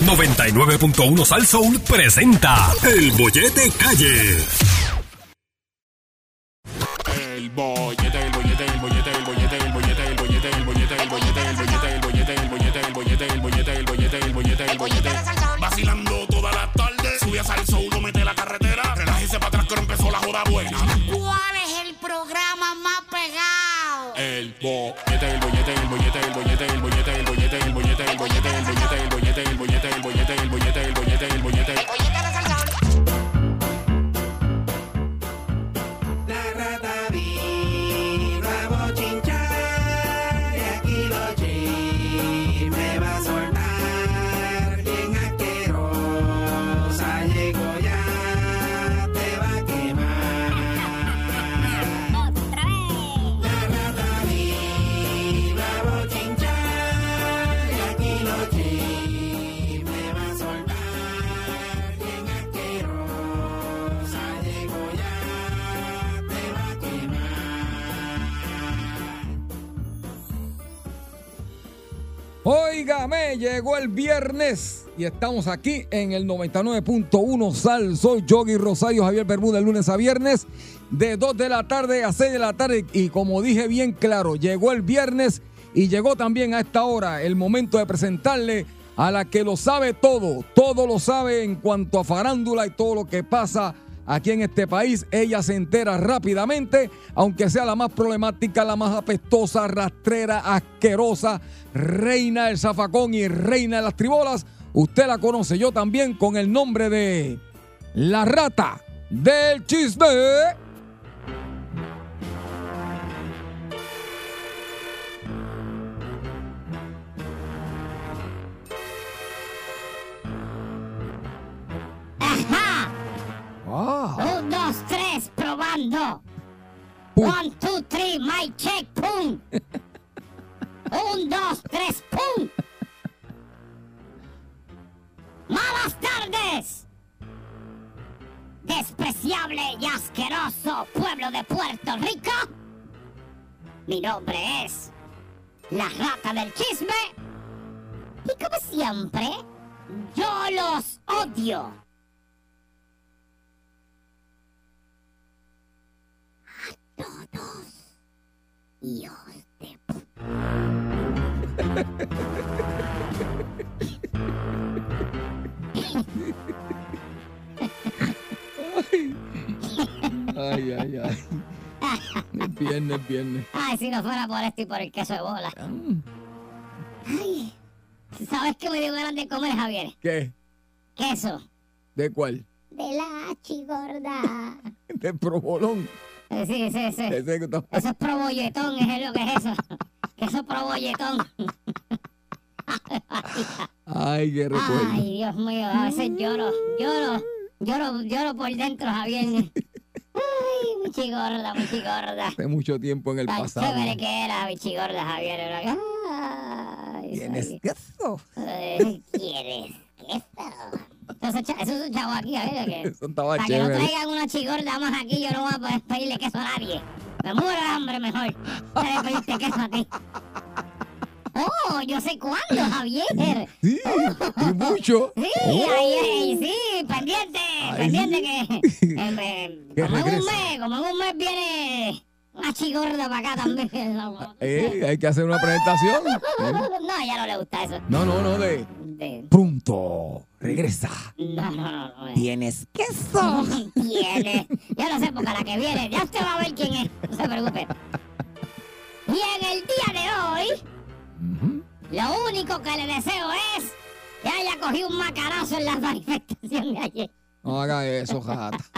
99.1 Sal Soul presenta El Bollete Calle. El bollete, el bollete, el bollete, el bollete, el bollete, el bollete, el bollete, el bollete, el bollete, el bollete, el bollete, el bollete, el bollete, el bollete, el bollete, el bollete. Vacilando toda la tarde, sube a salso, uno mete la carretera, relájese para atrás que empezó la joda buena. ¿Cuál es el programa más pegado? El bollete, el bollete, el bollete, Llegó el viernes y estamos aquí en el 99.1 Sal. Soy Yogi Rosario Javier Bermúdez, lunes a viernes, de 2 de la tarde a 6 de la tarde. Y como dije bien claro, llegó el viernes y llegó también a esta hora el momento de presentarle a la que lo sabe todo, todo lo sabe en cuanto a farándula y todo lo que pasa aquí en este país. Ella se entera rápidamente, aunque sea la más problemática, la más apestosa, rastrera, asquerosa, reina del zafacón y reina de las tribolas. Usted la conoce yo también con el nombre de La Rata del Chisme. Ah, Un, dos, tres, probando. Pum. One, two, three, my check, pum. Un, dos, tres, pum. Malas tardes. Despreciable y asqueroso pueblo de Puerto Rico. Mi nombre es la rata del chisme. Y como siempre, yo los odio. Todos. Hijos de pu- ay, ay, ay. Es viernes, es viernes. Ay, si no fuera por esto y por el queso de bola. Ay, ¿sabes qué me dio ganas de comer, Javier? ¿Qué? Queso. ¿De cuál? De la chigorda. De provolón. Sí, sí, sí. Ese Eso es probolletón, es lo que es eso. Queso probolletón. Ay, qué recuerdo. Ay, Dios mío, a veces lloro, lloro, lloro, lloro por dentro, Javier. Ay, mi chigorda, mi chigorda. Hace mucho tiempo en el Tan pasado. chévere que era mi chigorda, Javier. Era- Ay, ¿Tienes ay, queso? ¿Quieres queso? Entonces, eso es un chavo aquí, Javier. Que, Eso estaba para que no traigan una chigorda más aquí, yo no voy a poder pedirle queso a nadie. Me muero de hambre mejor. Para pedirte queso a ti. Oh, yo sé cuándo, Javier. Sí, y mucho. Sí, Oh. ahí, ahí, sí, pendiente, Ay, pendiente sí. que, eh, me- Que como en un mes, como en un mes viene una chigorda para acá también. Eh, hay que hacer una presentación. No, a ella no le gusta eso. No, no, no, de De- regresa. no, no. ¿Tienes queso? Tiene. Yo no sé, porque la que viene, ya usted va a ver quién es, no se preocupe. Y en el día de hoy, lo único que le deseo es que haya cogido un macarazo en la manifestación de ayer. No haga eso, jata.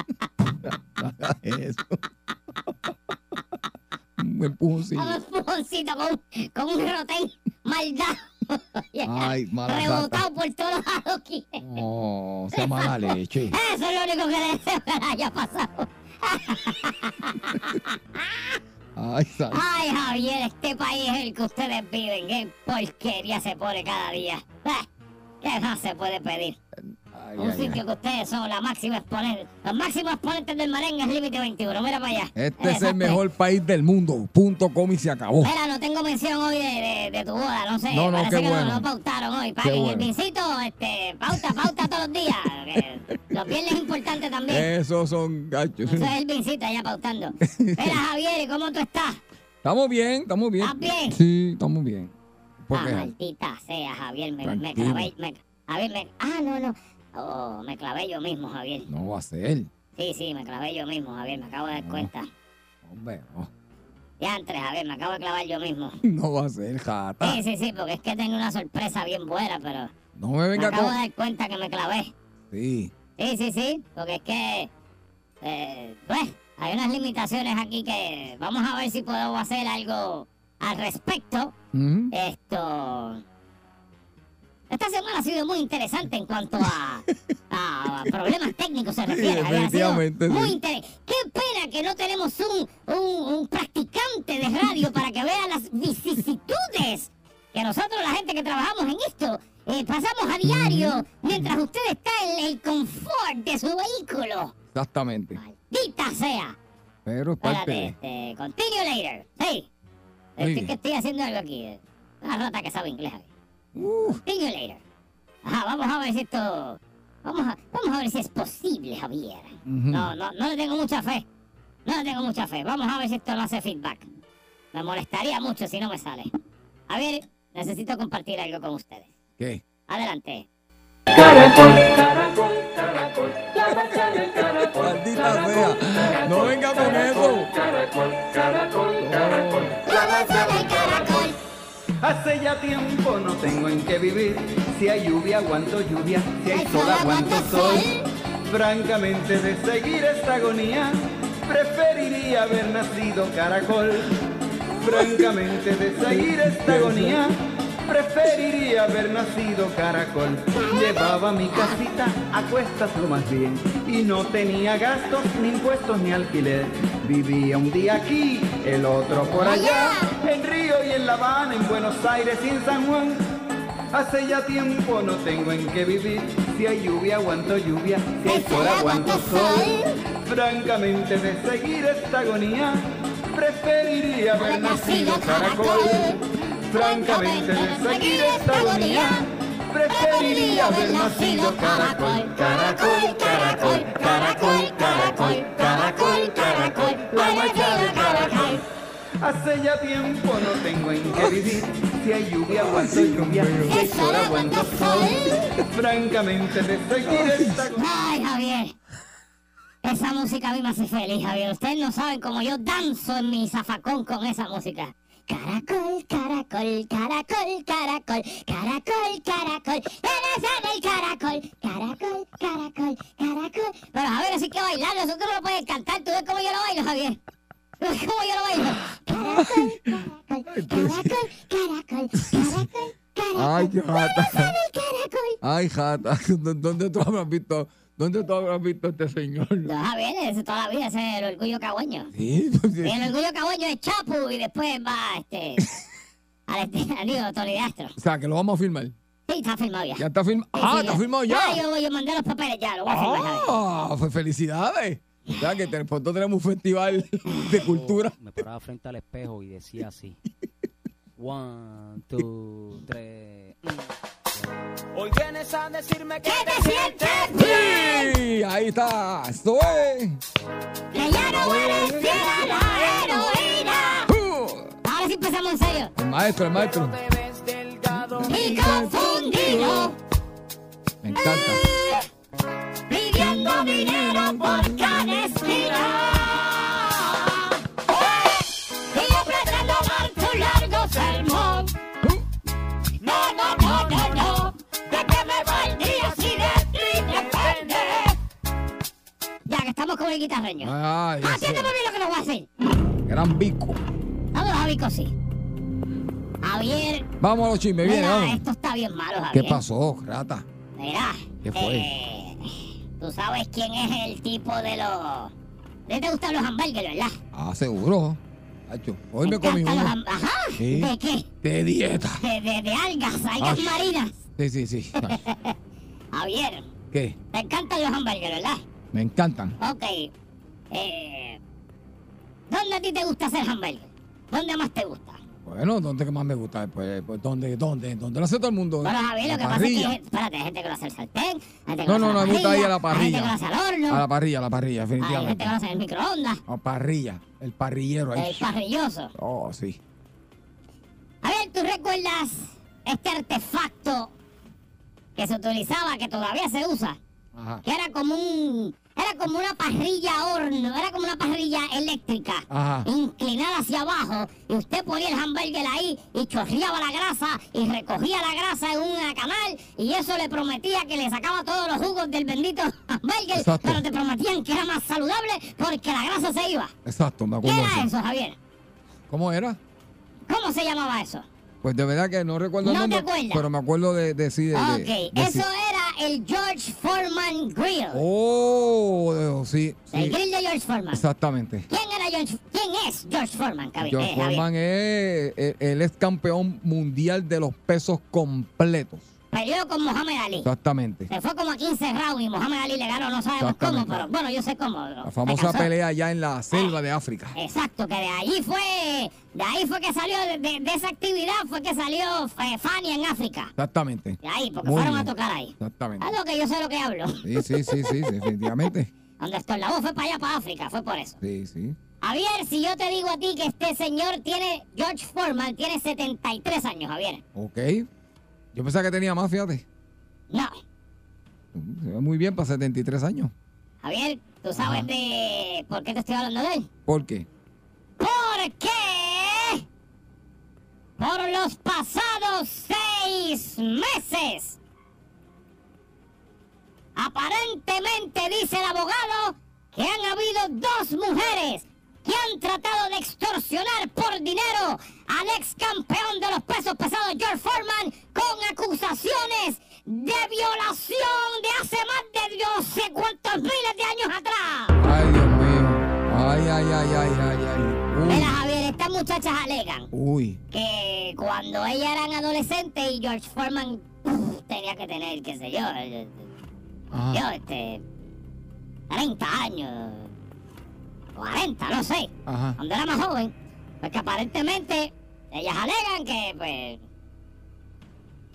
No haga eso. Un empujoncillo. Un empujoncito con, con un rotén maldad. Ay, mala Rebotado por todos lados. No, sea mala leche. Eso es lo único que le deseo que le haya pasado. Ay. Ay, Javier, este país es el que ustedes viven. Qué porquería se pone cada día. ¿Qué más se puede pedir? Ay, Un ay, sitio ay. que ustedes son la máxima exponente, los máximos exponentes del merengue es Límite 21. Mira para allá. Este es el mejor país del mundo. Punto com y se acabó. Mira, no tengo mención hoy de, de- de tu boda, no sé. No, no, parece qué que bueno. no, no pautaron hoy. Paguen el bueno. vincito, este, pauta, pauta todos los días. los viernes es importante también. Esos son gachos. Eso es el vincito allá pautando. Mira, Javier, ¿y cómo tú estás? Estamos bien, estamos bien. ¿Estás bien? Sí, estamos bien. ¿Por Ah, maldita sea, Javier, me, me. Me, Javier, me. Ah, no, no. Oh, me clavé yo mismo, Javier. No va a ser. Sí, sí, me clavé yo mismo, Javier, me acabo de dar No. cuenta. Hombre, no. Ya entre, Javier, me acabo de clavar yo mismo. No va a ser, jata. Sí, sí, sí, porque es que tengo una sorpresa bien buena, pero No me me venga acabo de dar cuenta que me clavé. Sí. Sí, sí, sí, porque es que, eh, pues, hay unas limitaciones aquí que vamos a ver si podemos hacer algo al respecto. Esto. Esta semana ha sido muy interesante en cuanto a, a problemas técnicos se refiere. Ha sido sí. muy inter- Qué pena que no tenemos un, un, un practicante de radio para que vea las vicisitudes que nosotros, la gente que trabajamos en esto, eh, pasamos a diario mientras usted está en el confort de su vehículo. Exactamente. Maldita sea. Pero parte este, continue later. Sí. Muy Estoy, que estoy haciendo algo aquí. Una rata que sabe inglés. Uh, Continue later. Ajá, vamos a ver si esto... Vamos a, vamos a ver si es posible, Javier. Ujú. No, no, no le tengo mucha fe. No le tengo mucha fe. Vamos a ver si esto no hace feedback. Me molestaría mucho si no me sale. Javier, necesito compartir algo con ustedes. ¿Qué? Adelante. Maldita sea. No venga con eso. Hace ya tiempo no tengo en qué vivir. Si hay lluvia, aguanto lluvia. Si hay sol, aguanto sol. Francamente, de seguir esta agonía, preferiría haber nacido caracol. Francamente, de seguir esta agonía, preferiría haber nacido caracol. Llevaba mi casita a cuestas lo más bien y no tenía gastos, ni impuestos, ni alquiler. Vivía un día aquí, el otro por allá, en Río y en La Habana, en Buenos Aires y en San Juan. Hace ya tiempo no tengo en qué vivir. Si hay lluvia, aguanto lluvia. Si hay sol, aguanto sol. Francamente, de seguir esta agonía, preferiría haber nacido caracol. Francamente, seguir esta agonía, preferiría haber nacido caracol. Caracol, caracol, caracol, caracol, caracol, caracol, la de caracol. Hace ya tiempo no tengo en qué vivir. Si hay lluvia, aguanto lluvia. Si hay sol, aguanto sol. Francamente, de seguir esta Ay, Javier. Esa música a mí me hace feliz, Javier. Ustedes no saben cómo yo danzo en mi zafacón con esa música. Caracol, caracol, caracol, caracol, caracol, caracol, eres en el caracol, caracol, caracol, caracol. Pero Javier, así que bailarlo, eso tú no lo puedes cantar, tú ves cómo yo lo bailo, Javier. Cómo yo lo bailo. Caracol, caracol, caracol, caracol, caracol, caracol. Ay, qué jata. Eres en el caracol. Ay, jata. ¿Dónde tú habrás visto? ¿Dónde tú habrás visto a este señor? No, Javier, ese toda la vida, ese es el orgullo cagüeño. Sí, pues, el orgullo cagüeño es Chapu y después va este. al este, al digo, Tony de Astro. O sea, que lo vamos a filmar. Sí, está firmado ya. Ya está filmado. Sí, Ah, sí, está filmado ya. yo, yo mandé los papeles ya, lo voy a firmar, Javier. Ah, pues felicidades. O sea, que te- pronto tenemos un festival de cultura. Me paraba frente al espejo y decía así. One, two, tres. Hoy vienes a decirme que ¿Qué te sientes bien? Sí, ahí está. Esto es. Que ya no eres fiel a la heroína. Uh, Ahora sí empezamos en serio. el maestro, el maestro. te ves delgado. Y confundido. Me encanta. Pidiendo dinero por cada esquina. Estamos con el guitarreño. Ese Atiéndeme bien lo que nos voy a hacer. gran bico. Vamos, Javico, sí. Javier. Vamos a los chismes, viene, vamos. esto está bien malo, ¿Qué Javier. pasó, rata? Mira. ¿Qué fue? eh, Tú sabes quién es el tipo de los. ¿De te gustan los hamburgues, verdad? Ah, seguro. Hacho, hoy me ¿Te comí los uno. Ajá. Sí. ¿De qué? De dieta. De, de, de algas, algas Ah. marinas. Sí, sí, sí. Javier, ¿Qué? Te encantan los hamburgues, ¿verdad? Me encantan. Ok. Eh, ¿Dónde a ti te gusta hacer hamburgues? ¿Dónde más te gusta? Bueno, ¿dónde que más me gusta? Pues, pues ¿dónde, dónde? ¿Dónde lo hace todo el mundo? Bueno, Javier, lo que pasa es que, parrilla. espérate, hay gente que lo hace al sartén, gente que No, lo no, hace no, me gusta ahí a la Hay gente que lo hace parrilla. al horno, A la parrilla, a la parrilla, hay gente definitivamente. que lo hace en el microondas, A parrilla, el parrillero ahí. el parrilloso. Oh, sí. A ver, ¿tú recuerdas este artefacto que se utilizaba, que todavía se usa? Ajá. Que era como un... Era como una parrilla horno, era como una parrilla eléctrica, Ajá. inclinada hacia abajo, y usted ponía el hamburger ahí y chorreaba la grasa y recogía la grasa en una canal, y eso le prometía que le sacaba todos los jugos del bendito hamburger, Exacto. pero te prometían que era más saludable porque la grasa se iba. Exacto, me ¿Qué acuerdo. de era eso. Javier? ¿Cómo era? ¿Cómo se llamaba eso? Pues de verdad que no recuerdo el ¿No te acuerdas? pero me acuerdo de, de sí, de, Ok, de eso sí. era el George Foreman Grill. Oh, de- sí, El sí, grill de George Foreman. exactamente. ¿Quién era George? ¿Quién es George Foreman, George eh, Javier? Foreman es, eh, él es campeón mundial de los pesos completos. Peleó con Mohamed Ali. Exactamente. Se fue como a 15 rounds y Mohamed Ali le ganó, no sabemos cómo, pero bueno, yo sé cómo. La famosa pelea allá en la selva de África. Exacto, que de allí fue, de ahí fue que salió, de, esa actividad fue que salió eh, Fanny en África. Exactamente. De ahí, porque Muy fueron a tocar ahí. Exactamente. Algo que yo sé lo que hablo. Sí, sí, sí, sí, definitivamente. Donde estoy, la voz fue para allá, para África, fue por eso. Sí, sí. Javier, si yo te digo a ti que este señor tiene, George Foreman tiene 73 años, Javier. Ok. Yo pensaba que tenía más, fíjate. No, Se ve muy bien para 73 años. Javier, ¿tú sabes Ajá. de por qué te estoy hablando de él? ¿Por qué? Porque por los pasados seis meses, aparentemente dice el abogado que han habido dos mujeres que han tratado de extorsionar por dinero al ex campeón de los pesos pesados George Foreman con acusaciones de violación de hace más de no sé cuántos miles de años atrás. Ay, Dios mío. Ay, ay, ay, ay, ay, ay. Mira, Javier, estas muchachas alegan Uy. Que cuando ellas eran adolescentes y George Foreman tenía que tener, qué sé yo, Ajá. yo, este, 30 años, 40, no sé, Ajá. cuando era más joven, pues que aparentemente ellas alegan que, pues,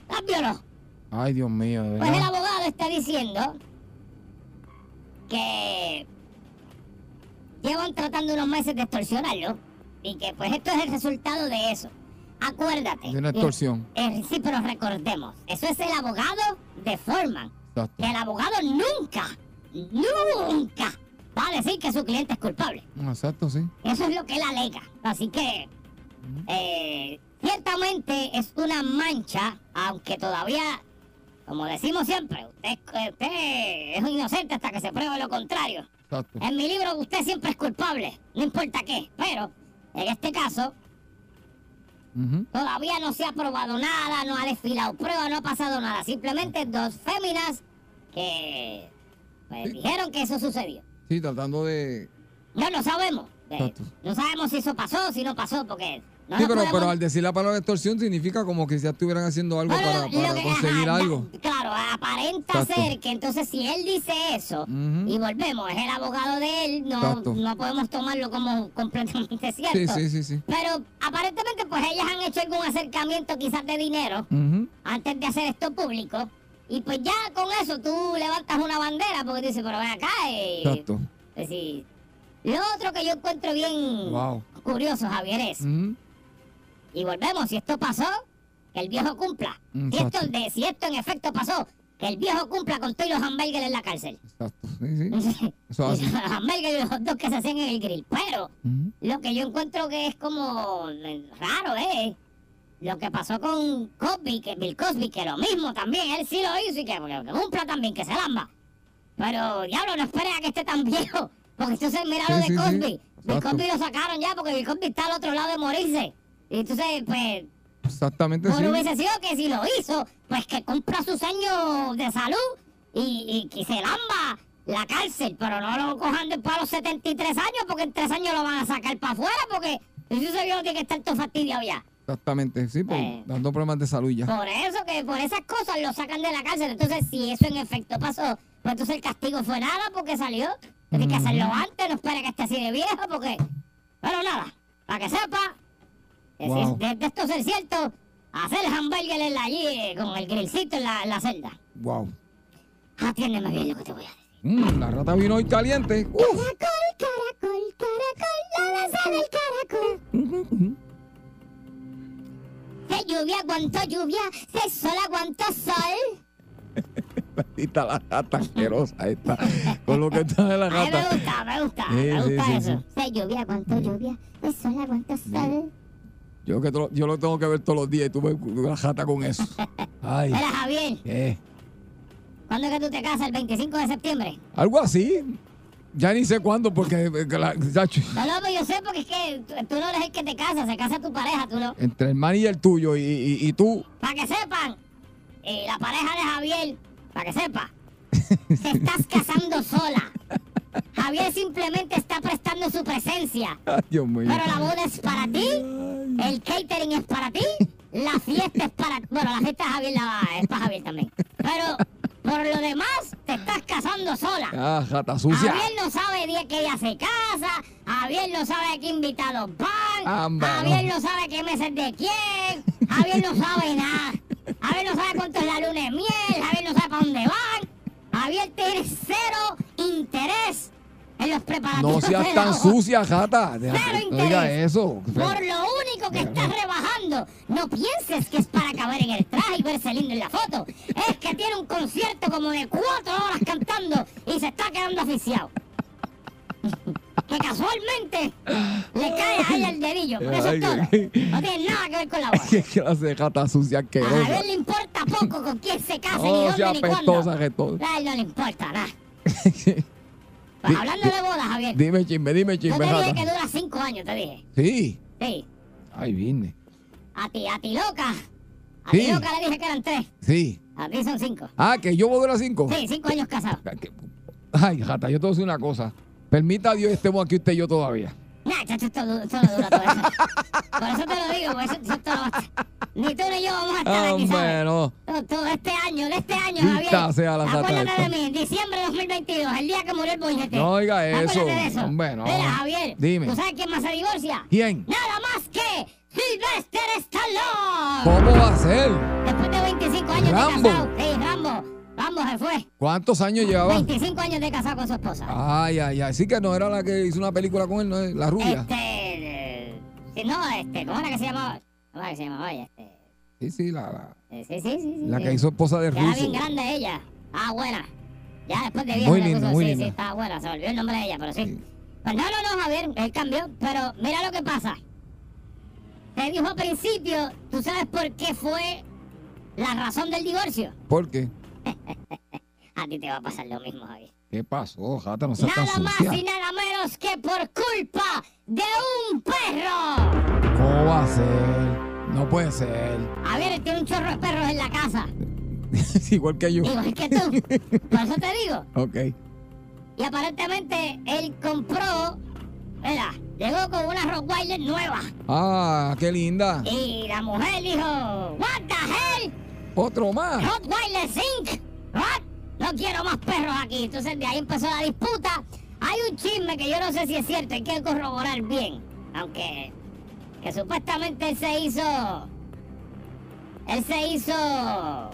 las violó. Ay, Dios mío, Pues el abogado está diciendo que llevan tratando unos meses de extorsionarlo y que pues esto es el resultado de eso. Acuérdate. De una extorsión. Eh, sí, pero recordemos, eso es el abogado de. Exacto. Que el abogado nunca, nunca va a decir que su cliente es culpable. Exacto, sí. Eso es lo que él alega. Así que, eh, ciertamente es una mancha, aunque todavía, como decimos siempre, usted, usted es inocente hasta que se pruebe lo contrario. Exacto. En mi libro usted siempre es culpable, no importa qué, pero en este caso todavía no se ha probado nada, no ha desfilado prueba, no ha pasado nada. Simplemente dos féminas que pues, Sí. dijeron que eso sucedió. Sí, tratando de. No lo sabemos. Eh, no sabemos si eso pasó, si no pasó, porque no sí, pero, podemos- pero al decir la palabra extorsión significa como que ya estuvieran haciendo algo Bueno, para, para que- conseguir ajá, algo. Claro, aparenta Exacto. ser que entonces si él dice eso y volvemos, es el abogado de él, no, Exacto. no podemos tomarlo como completamente cierto. Sí, sí, sí, sí. Pero aparentemente pues ellas han hecho algún acercamiento quizás de dinero antes de hacer esto público. Y pues ya con eso tú levantas una bandera porque dices, pero ven acá. eh, Exacto. es decir, lo otro que yo encuentro bien Wow. curioso, Javier, es, y volvemos, si esto pasó, que el viejo cumpla. Si esto, de, si esto en efecto pasó, que el viejo cumpla con todos los hamburgues en la cárcel. Exacto. Sí, sí. Eso los hamburgues y los hot dogs que se hacían en el grill. Pero lo que yo encuentro que es como eh, raro es lo que pasó con Cosby, que Bill Cosby, que lo mismo también, él sí lo hizo y que, que cumpla también, que se lamba. Pero diablo, no espere a que esté tan viejo, porque entonces mira lo Sí, de sí, sí. Cosby. Bill. Cosby lo sacaron ya porque Bill Cosby está al otro lado de morirse. Y entonces, pues, Exactamente sí. hubiese sido que si lo hizo, pues que cumpla sus años de salud y, y que se lamba la cárcel, pero no lo cojan después a los 73 años, porque en tres años lo van a sacar para afuera, porque si ese viejo tiene que estar todo fastidiado ya. Exactamente, sí, por, Eh. dando problemas de salud ya. Por eso que por esas cosas lo sacan de la cárcel. Entonces, si eso en efecto pasó, pues entonces el castigo fue nada porque salió. Tiene que hacerlo antes, no espere que esté así de viejo porque... Pero nada, para que sepa, que si Wow. es de, de esto ser cierto, hacer hamburger en la, allí eh, con el grillcito en la, en la celda. Wow. Atiéndeme bien lo que te voy a decir. Mm, la rata vino hoy caliente. Caracol, caracol, caracol, la danza del caracol. De lluvia aguantó lluvia, de sol aguantó sol. Maldita la gata asquerosa esta. Con lo que está de la A mí me gata. gusta, me gusta, Sí, me gusta sí, eso. sí. Lluvia aguantó lluvia, de sol aguantó sol. Yo, que to- yo lo tengo que ver todos los días y tú ves la jata con eso. Ay. Mira, Javier, ¿Qué? ¿cuándo es que tú te casas? ¿El 25 de septiembre? Algo así. Ya ni sé cuándo porque eh, la- No, no, pues yo sé porque es que tú, no eres el que te casa, se casa tu pareja, tú no. entre el man y el tuyo y, y- y tú. Para que sepan, y la pareja de Javier, para que sepa, te estás casando sola. Javier simplemente está prestando su presencia. Ay, Dios mío. Pero la boda es para ti, el catering es para ti, la fiesta es para... Bueno, la fiesta de Javier la, es para Javier también. Pero por lo demás, te estás casando sola. Ah, jata sucia. Javier no sabe día que ella se casa, Javier no sabe qué invitados van, Amba, Javier no. no sabe qué meses de quién, Javier no sabe nada, Javier no sabe cuánto es la luna de miel, Javier no sabe para dónde van, Javier tiene cero interés en los preparativos. No seas tan sucia, jata. No digas interés. eso. Por lo único que estás rebajando, no pienses que es para caber en el traje y verse lindo en la foto. Es que tiene un concierto como de cuatro horas cantando y se está quedando aficiado. Que casualmente le cae a ella el dedillo. Por eso es todo. No tiene nada que ver con la boda. ¿Qué clase de jata sucia A asquerosa? Javier le importa poco con quién se case, ni No dónde, sea ni cuándo. que. A él no le importa nada. Pues hablando de boda, Javier. Dime chisme, dime Yo chisme, te dije que dura cinco años, te dije. Sí. Sí. Ay, vine. A ti, a ti loca. A Sí. ti loca le dije que eran tres. Sí. A ti son cinco. Ah, que yo voy a durar cinco. Sí, cinco años casados. Ay, jata, yo te voy a decir una cosa. Permita a Dios que estemos aquí usted y yo todavía. Nah, esto, esto no dura todo eso. Por eso te lo digo, por eso, eso te lo va a- Ni tú ni yo vamos a estar aquí, ¿sabes? Hombre, no. Todo, todo este año, de este año, Javier. sea la Acuérdate de mí, diciembre de 2022, el día que murió el bollete. No oiga eso. Acuérdate de eso. Hombre, no. Mira, Javier. Dime. ¿Tú sabes quién más se divorcia? ¿Quién? Nada más que Sylvester Stallone. ¿Cómo va a ser? Después de 25 años Rambo. de casado. Sí, Rambo. Rambo se fue. ¿Cuántos años llevaba? 25 años de casado con su esposa. Ay, ay, ay. Sí que no era la que hizo una película con él, ¿no? La rubia. Este. eh, no, este. ¿Cómo era que se llamaba? ¿Cómo se? Este. Sí, sí, la, la, Sí, sí, sí. sí, la sí. que hizo esposa de Ya era bien grande ella. Ah, buena. Ya después de vieja Muy puso, muy sí, linda. sí, estaba buena. Se me olvidó el nombre de ella, pero sí. Sí. Pues no, no, no, Javier, él cambió. Pero mira lo que pasa. Te dijo al principio, ¿tú sabes por qué fue la razón del divorcio? ¿Por qué? A ti te va a pasar lo mismo, Javier. ¿Qué pasó, jata? No seas tan Nada más sucia. y nada menos que por culpa de un perro. ¿Cómo va a ser? No puede ser. Javier tiene un chorro de perros en la casa. Igual que yo. Igual que tú. Por eso te digo. Ok. Y aparentemente él compró, mira, llegó con una Rottweiler nueva. Ah, qué linda. Y la mujer dijo, What the hell? Otro más. Rottweiler Inc. What? No quiero más perros aquí. Entonces de ahí empezó la disputa. Hay un chisme que yo no sé si es cierto, hay que corroborar bien. Aunque que supuestamente él se hizo. Él se hizo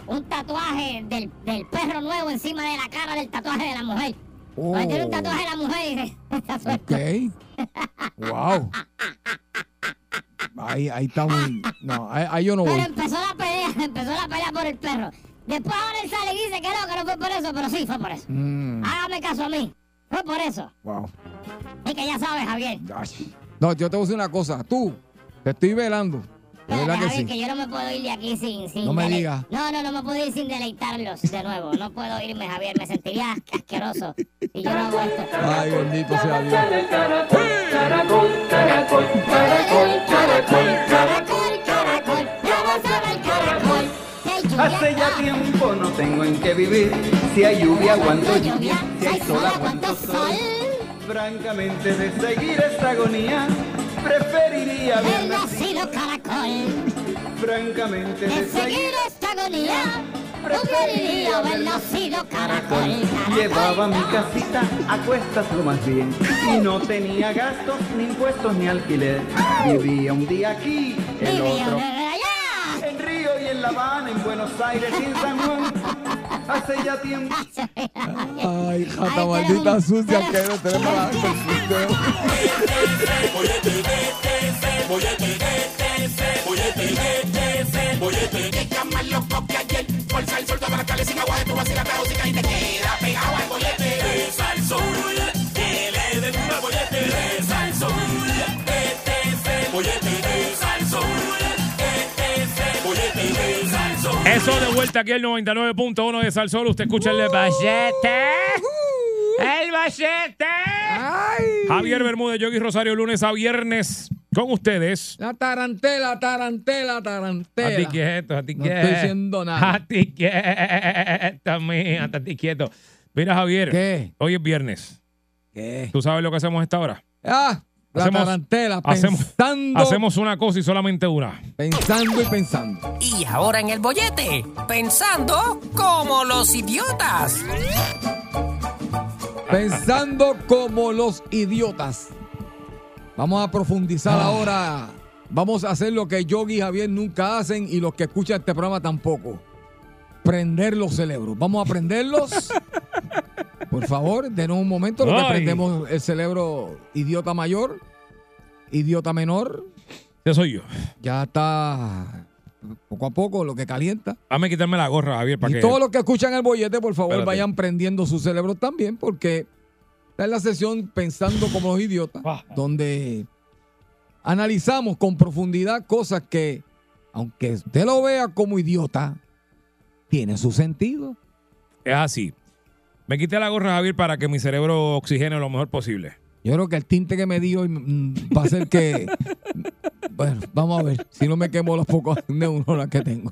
un tatuaje del, del perro nuevo encima de la cara del tatuaje de la mujer. Oh. Tiene un tatuaje de la mujer y. Ok. Wow. Ahí, ahí está muy. No, ahí, ahí yo no voy. Pero empezó la pelea, empezó la pelea por el perro. Después ahora él sale y dice que no, que no fue por eso, pero sí fue por eso. Mm, Hágame caso a mí. Fue por eso. wow. Y que ya sabes, Javier. Ay. No, yo te voy a decir una cosa. Tú, te estoy velando. De verdad que Javier, sí. que yo no me puedo ir de aquí sin... sin No me digas. No, no, no me puedo ir sin deleitarlos de nuevo. No puedo irme, Javier. Me sentiría asqueroso si yo no hago esto. Ay, bendito sea Dios. Caracol, caracol, caracol, Hace ya tiempo no tengo en qué vivir. Si hay lluvia, aguanto lluvia. Si hay sol, aguanto sol. Francamente, de seguir esta agonía, Preferiría haber haber nacido caracol. francamente De seguir esta agonía, preferiría haber nacido caracol. Llevaba mi casita a cuestas lo más bien y no tenía gastos, ni impuestos, ni alquiler. Vivía un día aquí, el otro en La Habana, en Buenos Aires y en San Juan. Hace ya tiempo. Ay, jata maldita sucia que no tenemos la Eso de vuelta aquí el 99.1 de Salsol. Usted escucha el bachete. El bachete. Ay. Javier Bermúdez, Yogi Rosario, lunes a viernes con ustedes. La tarantela, tarantela, A ti tarantela. quieto, a ti No quieto. estoy diciendo nada. A ti quieto, mía, a ti quieto. Mira, Javier. ¿Qué? Hoy es viernes. ¿Qué? ¿Tú sabes lo que hacemos a esta hora? Ah, Hacemos- tarantela, hacemos- pensando, Hacemos una cosa y solamente una. pensando y pensando. Y ahora en el bollete, pensando como los idiotas. Pensando como los idiotas. Vamos a profundizar Ah. ahora. Vamos a hacer lo que Yogi y Javier nunca hacen y los que escuchan este programa tampoco. Prender los cerebros. Vamos a prenderlos. Por favor, denos un momento. Lo que Ay. prendemos el cerebro idiota mayor, idiota menor. Ese soy yo. Ya está poco a poco lo que calienta. Dame quitarme la gorra, Javier, para Y que. todos los que escuchan el bollete, por favor, Espérate. vayan prendiendo su cerebro también, porque esta es la sesión Pensando como los idiotas, Ah. donde analizamos con profundidad cosas que, aunque usted lo vea como idiota, tiene su sentido. Es así. Me quité la gorra, Javier, para que mi cerebro oxigene lo mejor posible. Yo creo que el tinte que me dio mm, va a ser que. bueno, vamos a ver si no me quemo los pocos neuronas que tengo.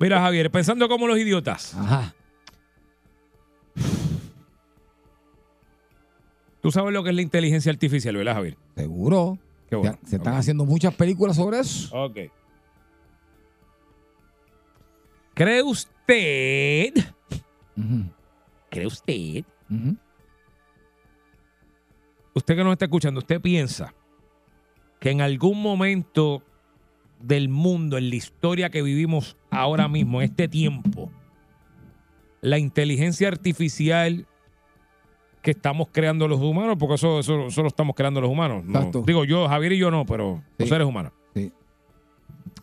Mira, Javier, pensando como los idiotas. Ajá. Tú sabes lo que es la inteligencia artificial, ¿verdad, Javier? Seguro. Qué bueno. Se están haciendo muchas películas sobre eso. Ok. ¿Cree usted? ¿Cree usted? Usted que nos está escuchando, ¿usted piensa que en algún momento del mundo, en la historia que vivimos ahora mismo, en este tiempo, la inteligencia artificial que estamos creando los humanos, porque eso, eso, eso lo estamos creando los humanos. no- digo yo, Javier y yo no, pero los seres humanos. Sí.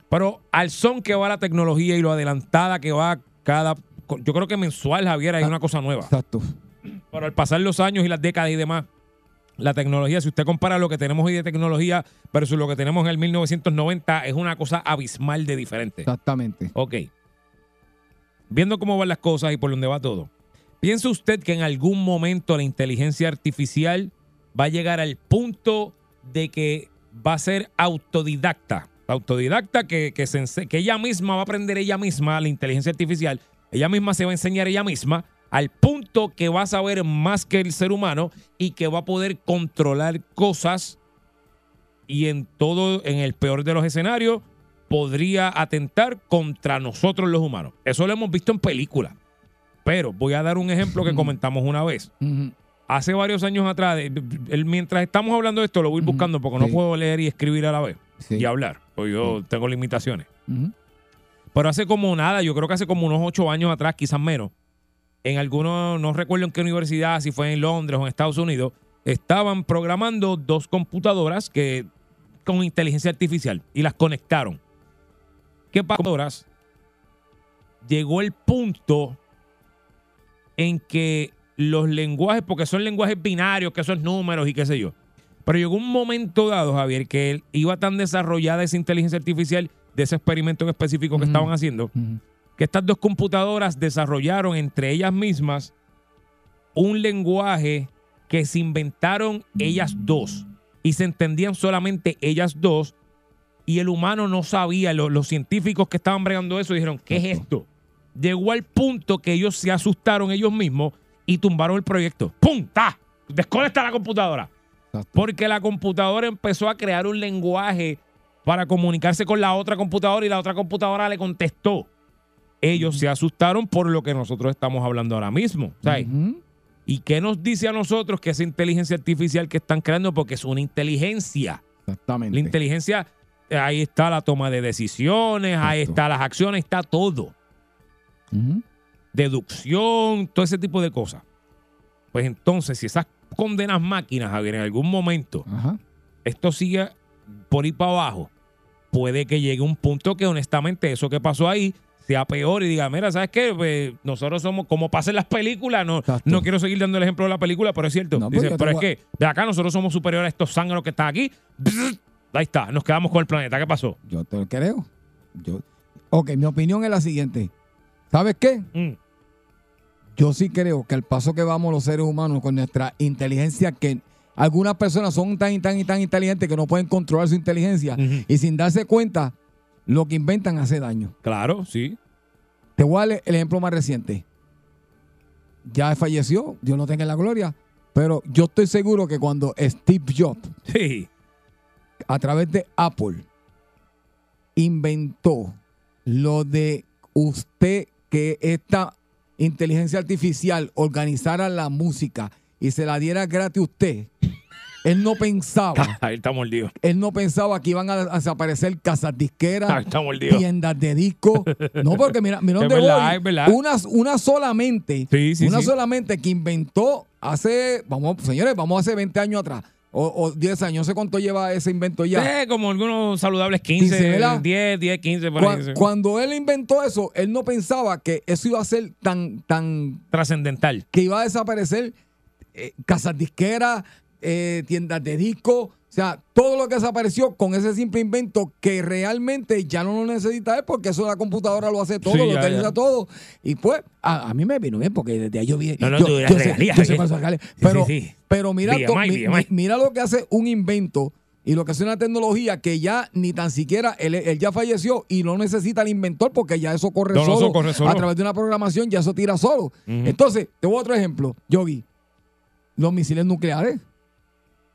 Pero al son que va la tecnología y lo adelantada que va cada... Yo creo que mensual, Javier, hay Ah. una cosa nueva. Exacto. Pero al pasar los años y las décadas y demás, la tecnología, si usted compara lo que tenemos hoy de tecnología versus lo que tenemos en el 1990, es una cosa abismal de diferente. Exactamente. Ok. Viendo cómo van las cosas y por dónde va todo, ¿piensa usted que en algún momento la inteligencia artificial va a llegar al punto de que va a ser autodidacta? Autodidacta que, que, se ense- que ella misma va a aprender ella misma la inteligencia artificial, ella misma se va a enseñar ella misma al punto que va a saber más que el ser humano y que va a poder controlar cosas y en todo, en el peor de los escenarios, podría atentar contra nosotros los humanos. Eso lo hemos visto en películas. Pero voy a dar un ejemplo que comentamos una vez. Hace varios años atrás, el- mientras estamos hablando de esto, lo voy Ujú. buscando porque no puedo leer y escribir a la vez Sí. y hablar, porque yo tengo limitaciones. Pero hace como nada, yo creo que hace como unos ocho años atrás, quizás menos, en algunos, no recuerdo en qué universidad, si fue en Londres o en Estados Unidos, estaban programando dos computadoras que con inteligencia artificial y las conectaron. ¿Qué pasó? Llegó el punto en que los lenguajes, porque son lenguajes binarios, que son números y qué sé yo. Pero llegó un momento dado, Javier, que él iba tan desarrollada esa inteligencia artificial de ese experimento en específico que estaban haciendo, que estas dos computadoras desarrollaron entre ellas mismas un lenguaje que se inventaron ellas dos y se entendían solamente ellas dos y el humano no sabía, lo- los científicos que estaban bregando eso dijeron, ¿qué es esto? Llegó al punto que ellos se asustaron ellos mismos y tumbaron el proyecto. ¡Pum! ¡Ta! Desconecta la computadora. Porque la computadora empezó a crear un lenguaje para comunicarse con la otra computadora y la otra computadora le contestó. Ellos se asustaron por lo que nosotros estamos hablando ahora mismo. ¿sabes? ¿Y qué nos dice a nosotros que esa inteligencia artificial que están creando? Porque es una inteligencia. Exactamente. La inteligencia, ahí está la toma de decisiones, ahí está las acciones, está todo. Deducción, todo ese tipo de cosas. Pues entonces, si esas condenas máquinas, Javier, en algún momento esto sigue por ir para abajo, puede que llegue un punto que honestamente eso que pasó ahí sea peor y diga, mira, ¿sabes qué? Pues, nosotros somos, como pasa en las películas, no, Exacto. no quiero seguir dando el ejemplo de la película, pero es cierto. No, pues Dice, pero es a- que de acá nosotros somos superiores a estos zánganos que están aquí. Ahí está, nos quedamos con el planeta. ¿Qué pasó? Yo te lo creo. Yo, ok, mi opinión es la siguiente. ¿Sabes qué? Mm, Yo sí creo que al paso que vamos los seres humanos con nuestra inteligencia, que algunas personas son tan y tan y tan inteligentes que no pueden controlar su inteligencia y sin darse cuenta, lo que inventan hace daño. claro, sí. Te voy a dar el ejemplo más reciente. Ya falleció, Dios no tenga la gloria, pero yo estoy seguro que cuando Steve Jobs Sí. a través de Apple inventó lo de usted que esta inteligencia artificial organizara la música y se la diera gratis a usted. Él no pensaba, Ahí está mordido. él no pensaba que iban a desaparecer casas Ahí disqueras, está mordido. tiendas de disco. No, porque mira, mira Es dónde verdad, voy. es verdad. Una, una solamente, Sí, sí, una sí. solamente que inventó hace, vamos, señores, vamos hace 20 años atrás, o, o 10 años, no sé cuánto lleva ese invento ya. Sí, como algunos saludables Dice, 15, ¿verdad? 10, 10, 15, por Cuan- ahí. Cuando él inventó eso, él no pensaba que eso iba a ser tan, tan, Trascendental. que iba a desaparecer eh, casas disqueras, eh, tiendas de disco, o sea, todo lo que desapareció con ese simple invento que realmente ya no lo necesita él porque eso la computadora lo hace todo, Sí, lo utiliza todo. Y pues, a, a mí me vino bien porque desde ahí yo vi. No, no, yo, tú yo sé, pero, sí, sí. pero mira, mi- mi- mira lo que hace un invento y lo que hace una tecnología que ya ni tan siquiera él, él ya falleció y no necesita el inventor porque ya eso corre, No, solo, eso corre solo. a través de una programación ya eso tira solo. Entonces, te voy a otro ejemplo, Yogi. Los misiles nucleares.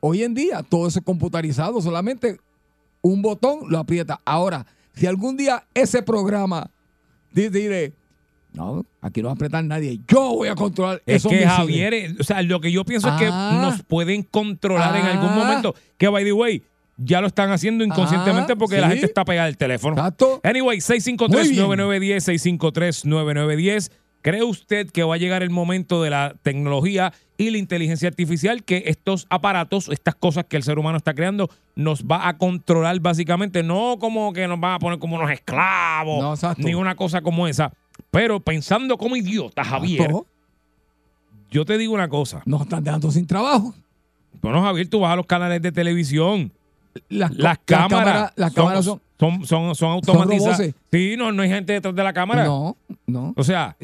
Hoy en día todo eso es computarizado, solamente un botón lo aprieta. Ahora, si algún día ese programa di- diré, no, aquí no va a apretar nadie, yo voy a controlar Es esos que misiles". Javier, eh, o sea, lo que yo pienso es que Ah. nos pueden controlar en algún Ah. momento. Que, by the way, ya lo están haciendo inconscientemente Ah, porque la gente está pegada al teléfono. Exacto. Anyway, Muy bien. 653-9910, 653-9910. ¿Cree usted que va a llegar el momento de la tecnología y la inteligencia artificial que estos aparatos, estas cosas que el ser humano está creando, nos va a controlar básicamente? No como que nos van a poner como unos esclavos, No, ni una cosa como esa. Pero pensando como idiota, Javier, yo te digo una cosa. Nos están dejando sin trabajo. Bueno, Javier, tú vas a los canales de televisión. Las, Las cámaras, las cámaras son, son, son, son automatizadas. sí, no, no hay gente detrás de la cámara. No, no. O sea,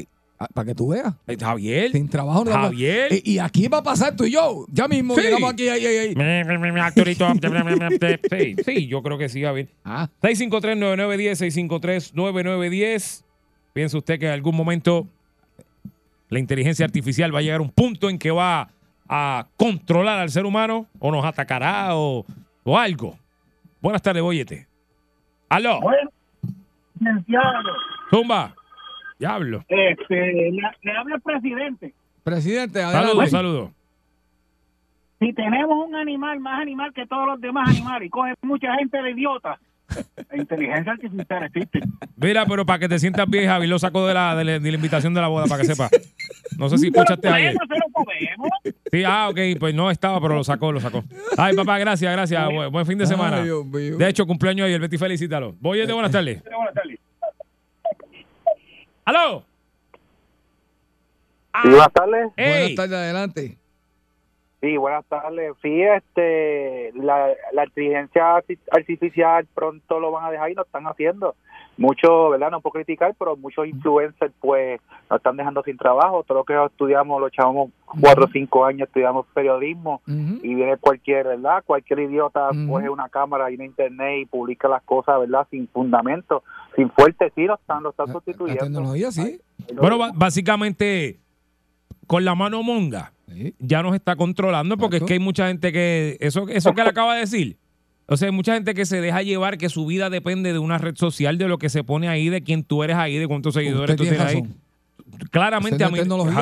Para que tú veas. eh, Javier. Sin trabajo. no Javier. Y, y aquí va a pasar tú y yo. Ya mismo Sí. llegamos aquí. Ahí, ahí, sí, sí, yo creo que sí, Javier. Ah, 653-9910, 653-9910. ¿Piensa usted que en algún momento la inteligencia artificial va a llegar a un punto en que va a controlar al ser humano o nos atacará o, o algo? Buenas tardes, Boyete. Aló, Bueno, licenciado, Zumba. Diablo. este, le, le habla el presidente. presidente, adelante. Saludos, saludos. Si tenemos un animal más animal que todos los demás animales y coge mucha gente de idiota, la inteligencia artificial existe. Mira, pero para que te sientas bien, Javi lo sacó de la, de la, de la invitación de la boda, para que sepa. No sé si escuchaste ayer. podemos, se lo podemos. Sí, ah, ok, pues no estaba, pero lo sacó, lo sacó. Ay, papá, gracias, gracias. Buen, buen fin de semana. Ay, Dios mío. De hecho, cumpleaños ayer, Betty, felicítalo. Voy de buenas tardes. Buenas tardes. ¡Aló! Sí, buenas tardes. Buenas tardes, adelante. Sí, buenas tardes. Sí, este, la, la inteligencia arti- artificial pronto lo van a dejar y lo están haciendo. Muchos, ¿verdad? No puedo criticar, pero muchos influencers, pues, nos están dejando sin trabajo. Todo lo que estudiamos, lo echamos cuatro o cinco años, estudiamos periodismo y viene cualquier, ¿verdad? Cualquier idiota Ujú. coge una cámara y una internet y publica las cosas, ¿verdad? Sin fundamento, sin fuerte, sí, lo están, lo están La, la sustituyendo. tecnología, sí. Bueno, básicamente, con la mano monga, ya nos está controlando porque es que hay mucha gente que, eso, eso que le acaba de decir, o sea, hay mucha gente que se deja llevar, que su vida depende de una red social, de lo que se pone ahí, de quién tú eres ahí, de cuántos seguidores tú tiene tienes ahí. Claramente a mí,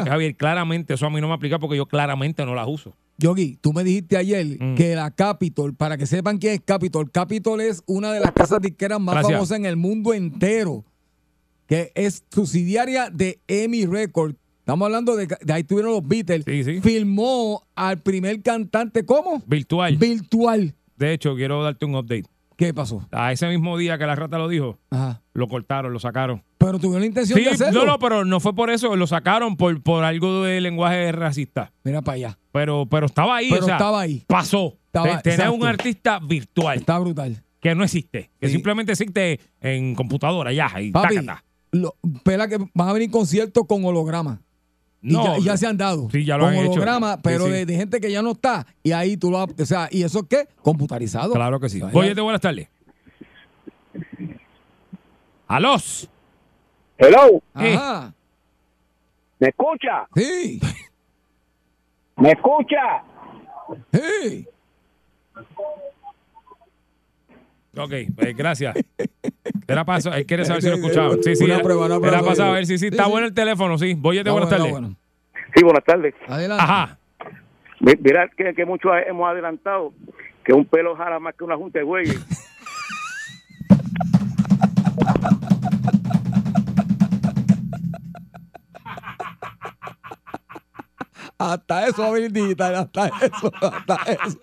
Javier, claramente eso a mí no me aplica porque yo claramente no las uso. Yogi, tú me dijiste ayer Mm. que la Capitol, para que sepan quién es Capitol, Capitol es una de las casas disqueras más Gracias. famosas en el mundo entero, que es subsidiaria de EMI Records. Estamos hablando de, de ahí tuvieron los Beatles. Filmó al primer cantante, ¿cómo? Virtual. Virtual. De hecho, quiero darte un update. ¿Qué pasó? A ese mismo día que la rata lo dijo, Ajá. lo cortaron, lo sacaron. Pero tuvieron la intención Sí, de hacerlo. no, no, pero no fue por eso, lo sacaron por, por algo de lenguaje racista. Mira para allá. Pero, pero estaba ahí, Pero o sea, estaba ahí. pasó. Estaba- Te- Tener un artista virtual. Está brutal. Que no existe. Que Sí. simplemente existe en computadora ya. Y Papi, lo- espera que van a venir conciertos con holograma. Y, No, ya, y ya se han dado. sí, ya lo con han hecho. holograma, Sí, pero sí. De, de gente que ya no está. Y ahí tú lo O sea, ¿y eso es qué? Computarizado. Claro que sí. Vaya. Oye, buenas tardes. ¡Alos! Hello. Ajá. ¿Me escucha? Sí. ¿Me escucha? Sí. Ok, pues, gracias. Era para eso, él quiere saber si lo escuchaban. Sí, sí. Una era, prueba, una prueba. era para saber si sí, Sí, está sí. bueno el teléfono, sí. Voy Está buenas tardes. bueno. Sí, buenas tardes. Adelante. Ajá. Mi- Mira que, que muchos hemos adelantado que un pelo jala más que una junta de güeyes. Hasta eso a digital, hasta eso, hasta eso.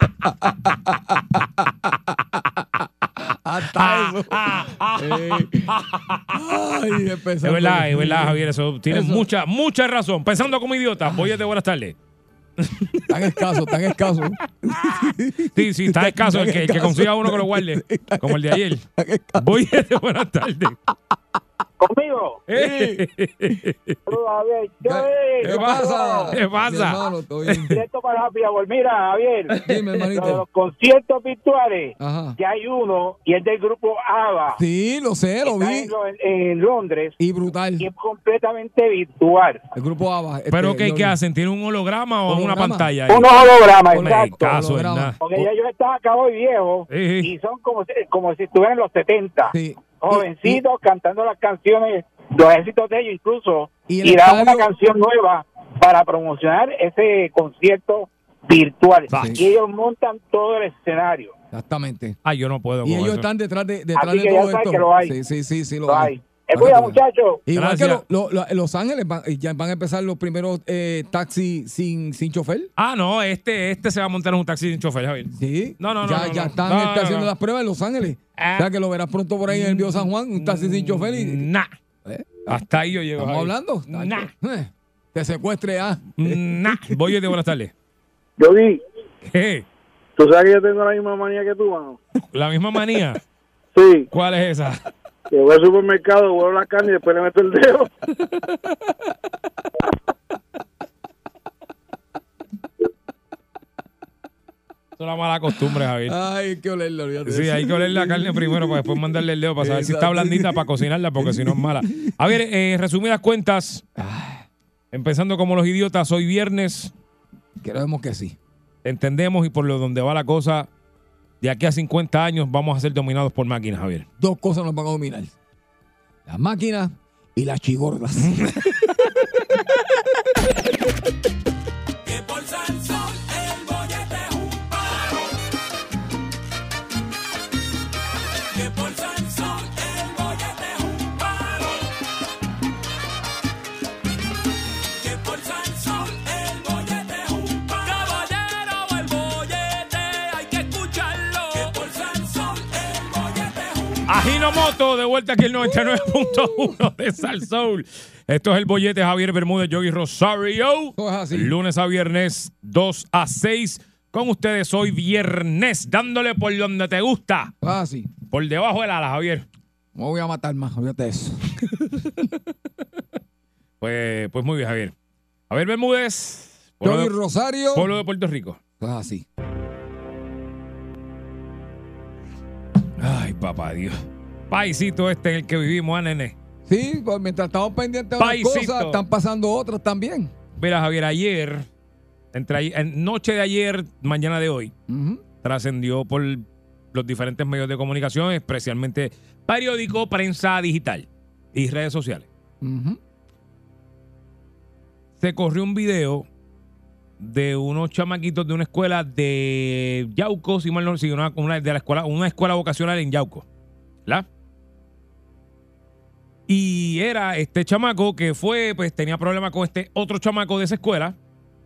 Eso. Eh. Ay, empezando. Es verdad, es verdad, Javier. Eso tienes Eso. mucha, mucha razón. Pensando como idiota. Voy de buenas tardes. Tan escaso, tan escaso. Sí, sí, está escaso. El que, el que consiga uno que lo guarde. Como el de ayer. Voy de buenas tardes. ¿Conmigo? Eh. Javier, yo, eh, ¿Qué yo pasa? ¿Qué pasa? Concierto para Happy Hour. Mira, Javier, Dime, hermanito. los conciertos virtuales, Ajá. ya hay uno y es del grupo ABBA. Sí, lo sé, lo vi. en, en Londres Y brutal. y es completamente virtual. El grupo ABBA. este, ¿Pero qué, yo qué hacen? ¿Tienen un holograma o una Holograma. pantalla? ahí? Un holograma, Holo- exacto. caso holograma. Porque ya ellos están acá hoy viejos Sí, sí. y son como si, como si estuvieran en los 70. Sí. Jovencitos cantando las canciones, los éxitos de ellos incluso, Y y, el dan una canción nueva para promocionar ese concierto virtual. Sí. Y ellos montan todo el escenario. Exactamente. Ah, yo no puedo Y ellos eso. están detrás de, detrás Así de que ya todo sabes esto. que lo hay. Sí, sí, sí, sí, lo, Lo hay. hay. Eh, cuida, muchachos. Igual que lo- lo- lo- Los Ángeles van, ya van a empezar los primeros eh, taxis sin, sin chofer. Ah, no, este, este se va a montar en un taxi sin chofer, Javier. Sí. No, no, no, Ya, no, ya no. están No, este, no, haciendo no. las pruebas en Los Ángeles. Ah. O sea que lo verás pronto por ahí en el Bio San Juan, un taxi sin chofer y. Nah. ¿Eh? Hasta ahí yo llego. Estamos Javier. hablando. Nah. Eh, Te secuestre, ah. Nah. Voy de buenas tardes. Yo vi, ¿Qué? tú sabes que yo tengo la misma manía que tú, mano. ¿La misma manía? Sí, ¿Cuál es esa? Que voy al supermercado, vuelvo la carne y después le meto el dedo. Es una mala costumbre, Javier. Ay, hay que olerlo, olvídate Sí, hay que oler la carne primero para después mandarle el dedo para saber si está blandita para cocinarla, porque si no es mala. A ver, eh, resumidas cuentas, empezando como los idiotas, hoy viernes, Creemos que sí. entendemos y por lo donde va la cosa, de aquí a 50 años vamos a ser dominados por máquinas, Javier. Dos cosas nos van a dominar: las máquinas y las chigordas. Ajinomoto, de vuelta aquí el 99.1 de Sal Soul. Esto es el bollete Javier Bermúdez, Yogi Rosario. Todo es así. Lunes a viernes, 2 a 6. Con ustedes hoy viernes, dándole por donde te gusta. Ah, sí. Por debajo del ala, Javier. No voy a matar más, olvídate de eso. Pues, pues muy bien, Javier. Javier Bermúdez, Yogi Rosario. pueblo de Puerto Rico. Todo es así. Ay, papá Dios. Paisito este en el que vivimos, ah, nene. Sí, pues mientras estamos pendientes de unas Paisito. cosas, están pasando otras también. Mira, Javier, ayer entre en noche de ayer, mañana de hoy, trascendió por los diferentes medios de comunicación, especialmente periódico, prensa digital y redes sociales. Se corrió un video de unos chamaquitos de una escuela de Yauco, si mal no sí, una, una de la escuela, una escuela vocacional en Yauco. ¿verdad? Y era este chamaco que fue, pues tenía problemas con este otro chamaco de esa escuela.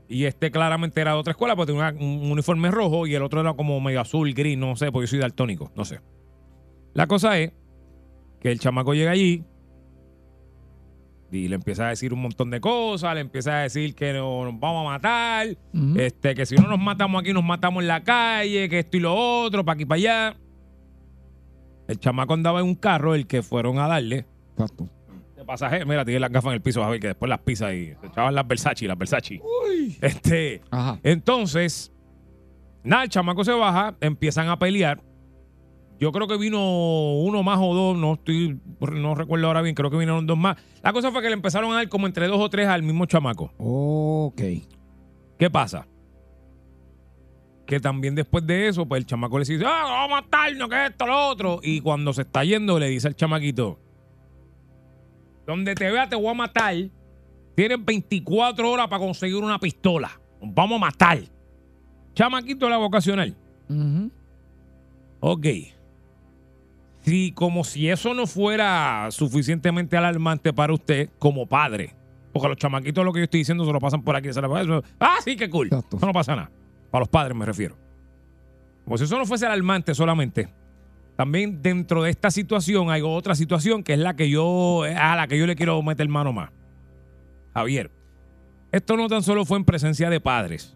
Y este claramente era de otra escuela, porque tenía un uniforme rojo y el otro era como medio azul, gris, no sé, porque yo soy daltónico, no sé. La cosa es que el chamaco llega allí y le empieza a decir un montón de cosas, le empieza a decir que no- nos vamos a matar, este, que si no nos matamos aquí, nos matamos en la calle, que esto y lo otro, para aquí para allá. El chamaco andaba en un carro, el que fueron a darle. De pasaje, mira, tiene las gafas en el piso, Javier, que después las pisa y se echaban las Versace, las Versace. Este, entonces, nada, el chamaco se baja, empiezan a pelear. Yo creo que vino uno más o dos, no estoy, no recuerdo ahora bien, creo que vinieron dos más. La cosa fue que le empezaron a dar como entre dos o tres al mismo chamaco. Ok. ¿Qué pasa? Que también después de eso, pues el chamaco le dice, ah, vamos a matarnos, que esto, lo otro. Y cuando se está yendo, le dice al chamaquito, donde te vea te voy a matar. Tienes 24 horas para conseguir una pistola. Nos vamos a matar. Chamaquito la vocacional. Ok. Si como si eso no fuera suficientemente alarmante para usted como padre, porque los chamaquitos lo que yo estoy diciendo se lo pasan por aquí, se lo pasan- ah, sí, qué cool. Eso no pasa nada. Para los padres me refiero. Como si eso no fuese alarmante solamente. También dentro de esta situación hay otra situación que es la que yo a la que yo le quiero meter mano más. Javier, esto no tan solo fue en presencia de padres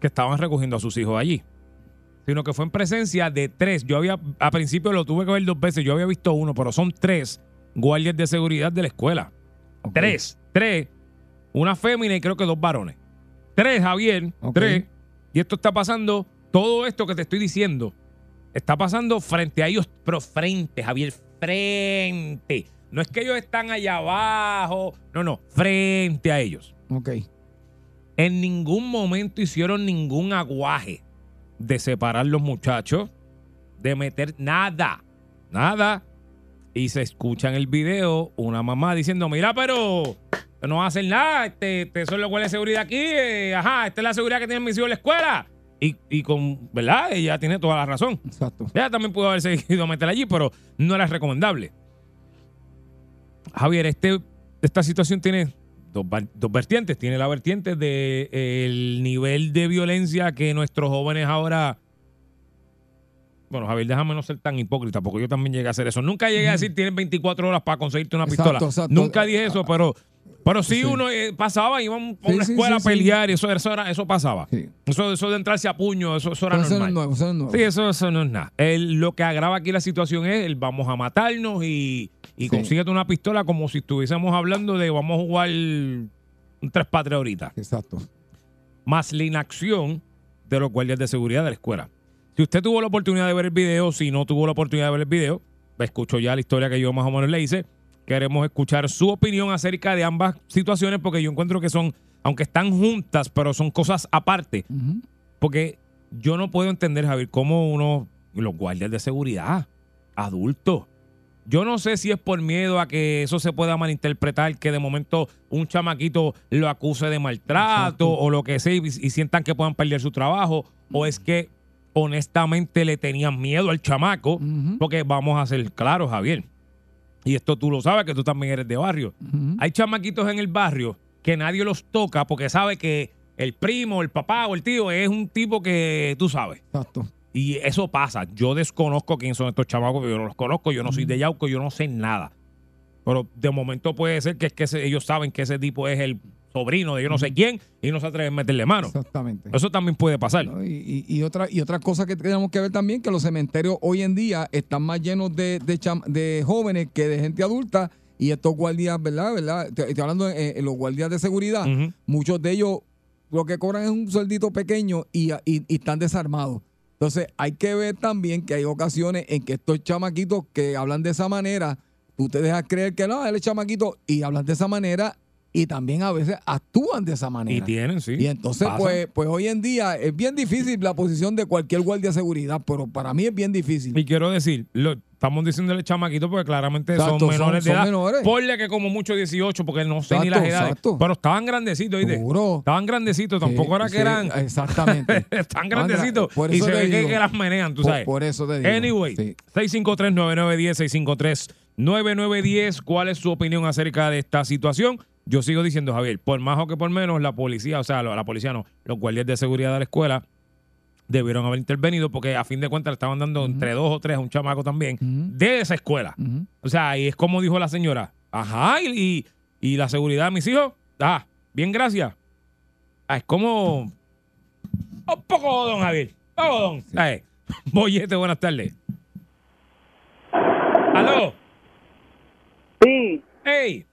que estaban recogiendo a sus hijos allí, sino que fue en presencia de tres. Yo había, a principio lo tuve que ver dos veces, yo había visto uno, pero son tres guardias de seguridad de la escuela. Tres, tres. Una fémina y creo que dos varones. Tres, Javier, tres. Y esto está pasando, todo esto que te estoy diciendo, está pasando frente a ellos, pero frente, Javier, frente. No es que ellos están allá abajo, no, no, frente a ellos. Ok. En ningún momento hicieron ningún aguaje de separar los muchachos, de meter nada, nada. Y se escucha en el video una mamá diciendo, mira, pero no hacen nada, este, este son los guardias de seguridad aquí, eh, ajá, esta es la seguridad que tiene mis hijos en la escuela. Y, y con, ¿verdad? Ella tiene toda la razón. Exacto. Ella también pudo haber seguido a meter allí, pero no era recomendable. Javier, este, esta situación tiene dos, vertientes. Tiene la vertiente del el nivel de violencia que nuestros jóvenes ahora. Bueno, Javier, déjame no ser tan hipócrita, porque yo también llegué a hacer eso. Nunca llegué a decir tienes 24 horas para conseguirte una Exacto, pistola. exacto. Nunca dije eso, pero, pero sí, Sí. uno eh, pasaba, iban a una sí, escuela sí, a pelear y eso, eso, era, eso pasaba. Eso, eso de entrarse a puño, eso, eso era Pero eso no es nuevo, eso no es nuevo. Sí, eso, eso no es nada. El- lo que agrava aquí la situación es el vamos a matarnos y, y consíguete una pistola como si estuviésemos hablando de vamos a jugar un tres patres ahorita. Exacto. Más la inacción de los guardias de seguridad de la escuela. Si usted tuvo la oportunidad de ver el video, si no tuvo la oportunidad de ver el video, escucho ya la historia que yo más o menos le hice. Queremos escuchar su opinión acerca de ambas situaciones porque yo encuentro que son, aunque están juntas, pero son cosas aparte. Porque yo no puedo entender, Javier, cómo uno, los guardias de seguridad, adultos, yo no sé si es por miedo a que eso se pueda malinterpretar, que de momento un chamaquito lo acuse de maltrato o lo que sea y, y sientan que puedan perder su trabajo, o es que honestamente le tenían miedo al chamaco, porque vamos a ser claros, Javier. Y esto tú lo sabes, que tú también eres de barrio. Hay chamaquitos en el barrio que nadie los toca porque sabe que el primo, el papá o el tío es un tipo que tú sabes. Exacto. Y eso pasa. Yo desconozco quién son estos chamacos, yo no los conozco, yo no soy de Yauco, yo no sé nada. Pero de momento puede ser que es que ese- ellos saben que ese tipo es el sobrino de yo no sé quién y no se atreven a meterle mano. Exactamente. Eso también puede pasar. Y, y- y otra, y otra cosa que tenemos que ver también, que los cementerios hoy en día están más llenos de, de, cham- de jóvenes que de gente adulta. Y estos guardias, ¿verdad? ¿verdad? Estoy hablando de eh, los guardias de seguridad. Muchos de ellos lo que cobran es un sueldito pequeño y, y- y están desarmados. Entonces hay que ver también que hay ocasiones en que estos chamaquitos que hablan de esa manera, tú te dejas creer que no, él es chamaquito y hablan de esa manera y también a veces actúan de esa manera. Y tienen, sí. Y entonces, pues, pues hoy en día es bien difícil la posición de cualquier guardia de seguridad, pero para mí es bien difícil. Y quiero decir, lo, estamos diciéndole chamaquito porque claramente Exacto, son menores son- de son edad. menores. Ponle que como mucho 18, porque no sé ni Exacto, las edades. exacto. Pero estaban grandecitos, ¿oíste? Estaban grandecitos, tampoco Sí, era que sí, eran. Exactamente. Están grandecitos. Por y se ve digo. que las menean, tú Por- sabes. por eso te digo. Anyway, Sí. 653-9910, 653-9910. ¿Cuál es su opinión acerca de esta situación? Yo sigo diciendo, Javier, por más o que por menos, la policía, o sea, la policía no, los guardias de seguridad de la escuela debieron haber intervenido porque a fin de cuentas le estaban dando entre dos o tres a un chamaco también de esa escuela. O sea, y es como dijo la señora, ajá, y, y- y la seguridad de mis hijos, ah, bien, gracias. Ah, es como un poco don Javier, un poco don. Ay, Boyete, buenas tardes. ¿Aló? Sí. Hey,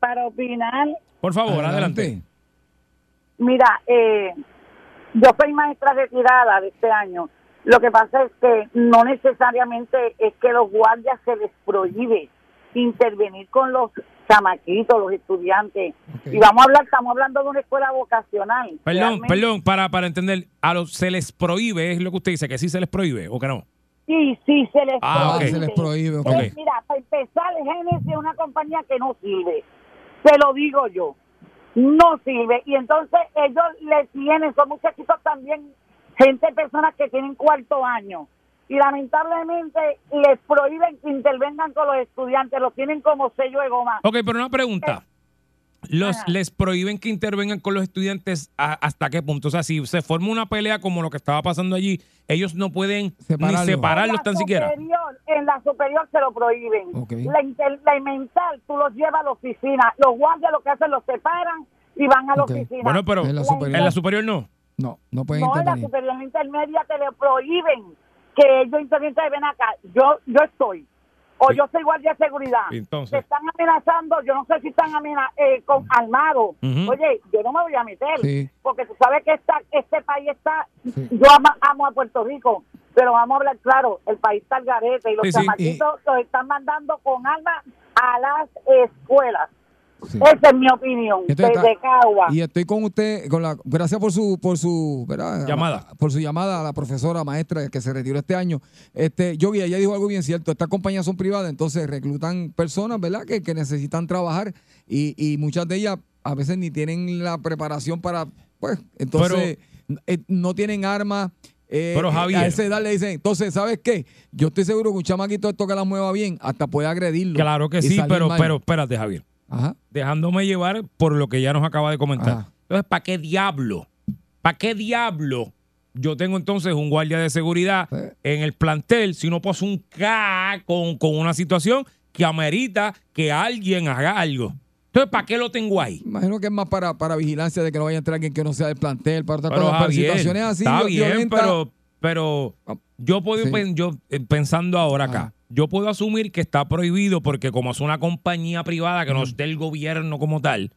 Para opinar, por favor, adelante. mira, eh, yo soy maestra retirada de este año. Lo que pasa es que no necesariamente es que los guardias se les prohíbe intervenir con los chamaquitos, los estudiantes. Y vamos a hablar, estamos hablando de una escuela vocacional. Perdón, Realmente- perdón, para, para entender, a los se les prohíbe, es lo que usted dice, que sí se les prohíbe o que no. Sí, sí, se les Ah, prohíbe. Se les prohíbe, ok. Eh, mira, para empezar, Genesis es una compañía que no sirve. Te lo digo yo. No sirve. Y entonces ellos le tienen, son muchachitos también, gente, personas que tienen cuarto año. Y lamentablemente les prohíben que intervengan con los estudiantes, los tienen como sello de goma. Ok, pero una pregunta. Los, ¿Les prohíben que intervengan con los estudiantes a- hasta qué punto? O sea, si se forma una pelea como lo que estaba pasando allí, ellos no pueden ni separarlos En tan la siquiera. superior, en la superior se lo prohíben. La, inter- la mental, tú los llevas a la oficina. Los guardias lo que hacen, los separan y van a la oficina. Bueno, pero En la superior. en la superior no. No, no pueden no, en la superior intermedia te le prohíben que ellos intervengan. Ven acá, yo, yo estoy. O yo soy guardia de seguridad. Entonces. Se están amenazando, yo no sé si están eh, con armados. Ujú. Oye, yo no me voy a meter. Sí. Porque tú sabes que esta, este país está. Yo amo, amo a Puerto Rico, pero vamos a hablar claro: el país está al garete y los Sí, sí, chamaquitos los están mandando con armas a las escuelas. Sí. Esa es mi opinión. Entonces desde Cagua. Y estoy con usted, con la, gracias por su, por su ¿verdad? Llamada. por su llamada a la profesora maestra que se retiró este año. Este, Yogi, ella dijo algo bien cierto. Estas compañías son privadas, entonces reclutan personas, ¿verdad? Que, que necesitan trabajar y, y muchas de ellas a veces ni tienen la preparación para, pues, entonces eh, no tienen armas. eh, Pero, eh, Javier. a esa edad le dicen, entonces, ¿sabes qué? Yo estoy seguro que un chamaquito esto que la mueva bien, hasta puede agredirlo. Claro que sí, pero, mal. pero espérate, Javier. Ajá. Dejándome llevar por lo que ya nos acaba de comentar. Ajá. Entonces, ¿para qué diablo? ¿Para qué diablo? Yo tengo entonces un guardia de seguridad en el plantel si no paso un K con, con una situación que amerita que alguien haga algo. Entonces, ¿para qué lo tengo ahí? Imagino que es más para, para vigilancia de que no vaya a entrar alguien que no sea del plantel, para otras Pero, cosas, para situaciones así. está bien, pero, pero yo puedo Sí. yo eh, pensando ahora acá, yo puedo asumir que está prohibido porque como es una compañía privada que no es del gobierno como tal,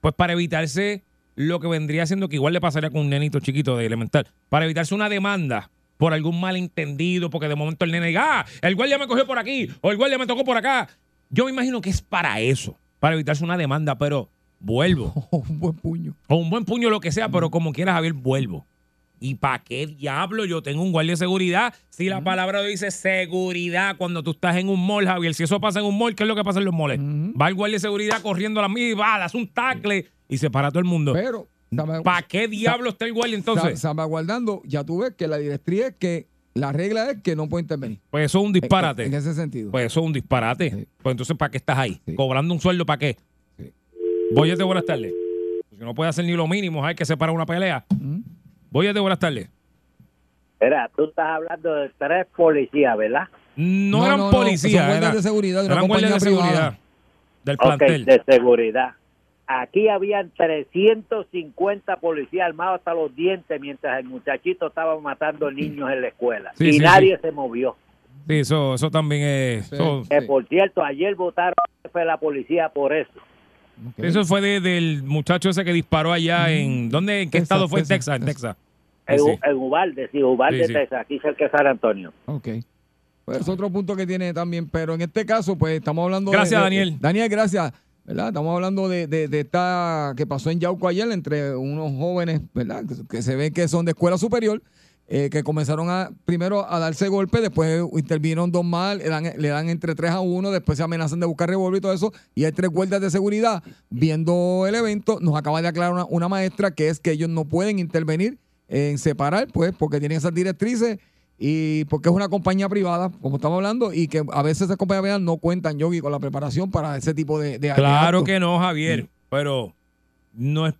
pues para evitarse lo que vendría siendo que igual le pasaría con un nenito chiquito de elemental, para evitarse una demanda por algún malentendido, porque de momento el nene diga, ah, el guardia me cogió por aquí o el guardia me tocó por acá. Yo me imagino que es para eso, para evitarse una demanda, pero vuelvo. un buen puño. O un buen puño, lo que sea, pero como quieras, Javier, vuelvo. ¿Y para qué diablo yo tengo un guardia de seguridad? Si la palabra dice seguridad cuando tú estás en un mall, Javier, si eso pasa en un mall, ¿qué es lo que pasa en los malls? Va el guardia de seguridad corriendo a la mía y va, hace un tackle y se para todo el mundo. Pero, ¿para qué diablo está el guardia entonces? Salvaguardando, ya tú ves que la directriz es que la regla es que no puede intervenir. Pues eso es un disparate. En, en ese sentido. Pues eso es un disparate. Pues entonces, ¿para qué estás ahí? Cobrando un sueldo, ¿para qué? Voy de buenas tardes. Si no puede hacer ni lo mínimo, hay que separar una pelea. Voy de buenas tardes. Mira, tú estás hablando de tres policías, ¿verdad? No, No, eran no, no, policías. son guardias era- de seguridad de eran guardias de privada. seguridad del plantel. de seguridad. Aquí habían 350 policías armados hasta los dientes mientras el muchachito estaba matando niños en la escuela. Sí, y sí, nadie sí. se movió. Sí, eso, eso también es. Eso, Que, por cierto, ayer votaron de la policía por eso. Eso fue de- del muchacho ese que disparó allá en. ¿Dónde? ¿En qué Texas, estado fue? En Texas, Texas, en Texas. En, Sí, sí. en Ubalde, sí, Ubalde, Sí, sí. Texas, aquí cerca de San Antonio. Ok. Pues es otro punto que tiene también, pero en este caso, pues estamos hablando Gracias, de- de- Daniel. Daniel, gracias. ¿verdad? Estamos hablando de, de, de esta que pasó en Yauco ayer entre unos jóvenes, ¿verdad? Que, que se ve que son de escuela superior, eh, que comenzaron a primero a darse golpes, después intervinieron dos más, le dan, le dan entre tres a uno, después se amenazan de buscar revólver y todo eso, y hay tres guardias de seguridad viendo el evento. Nos acaba de aclarar una, una maestra que es que ellos no pueden intervenir en separar, pues, porque tienen esas directrices y porque es una compañía privada, como estamos hablando, y que a veces esas compañías privadas no cuentan, Yogi, con la preparación para ese tipo de, de Claro actos. que no, Javier, pero no es,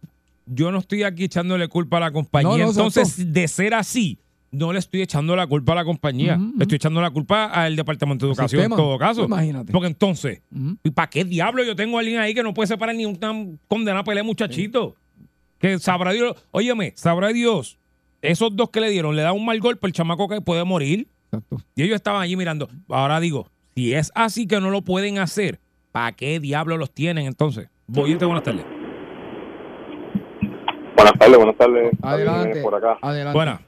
yo no estoy aquí echándole culpa a la compañía. No, no, Entonces, exacto. de ser así, no le estoy echando la culpa a la compañía. Le estoy echando la culpa al Departamento de Educación sistema. en todo caso. Imagínate. Porque entonces, ¿y para qué diablo yo tengo a alguien ahí que no puede separar ni una condenada pelea muchachito? Que sabrá Dios, óyeme, sabrá Dios, esos dos que le dieron, le da un mal golpe, el chamaco que puede morir. Y ellos estaban allí mirando. Ahora digo, si es así que no lo pueden hacer, ¿para qué diablo los tienen entonces? Boyete, buenas tardes. Buenas tardes, buenas tardes. Adelante. Por acá. Adelante. Buenas.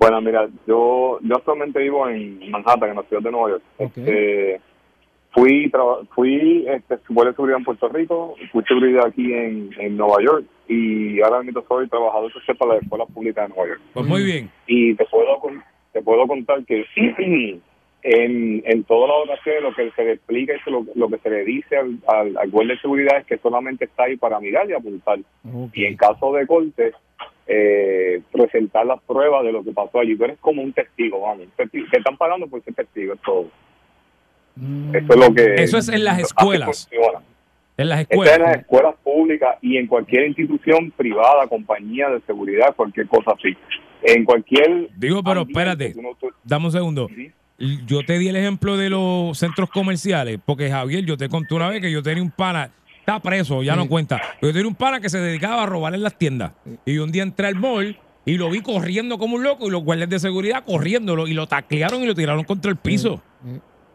Bueno, mira, yo, yo actualmente vivo en Manhattan, en la ciudad de Nueva York. Este, fui traba- fui este, de seguridad en Puerto Rico, fui seguridad aquí en, en Nueva York y ahora mismo soy trabajador social para la escuela pública de Nueva York. Pues muy bien. Y te puedo te puedo contar que en, en todas las ocasiones lo que se le explica y lo, lo que se le dice al, al, al guardia de seguridad es que solamente está ahí para mirar y apuntar. Y en caso de corte, eh, presentar las pruebas de lo que pasó allí. Tú eres como un testigo, vamos. Te están pagando por ser testigo, es todo. Eso es lo que... Eso es en las escuelas. funciona. En las Está escuelas. en las escuelas públicas y en cualquier institución privada, compañía de seguridad, cualquier cosa así. En cualquier... Digo, pero ambiente, espérate, tú no- tú- dame un segundo. Yo te di el ejemplo de los centros comerciales, porque Javier, yo te conté una vez que yo tenía un pana, está preso, ya no cuenta. Pero yo tenía un pana que se dedicaba a robar en las tiendas. Y un día entré al mall y lo vi corriendo como un loco y los guardias de seguridad corriéndolo y lo taclearon y lo tiraron contra el piso.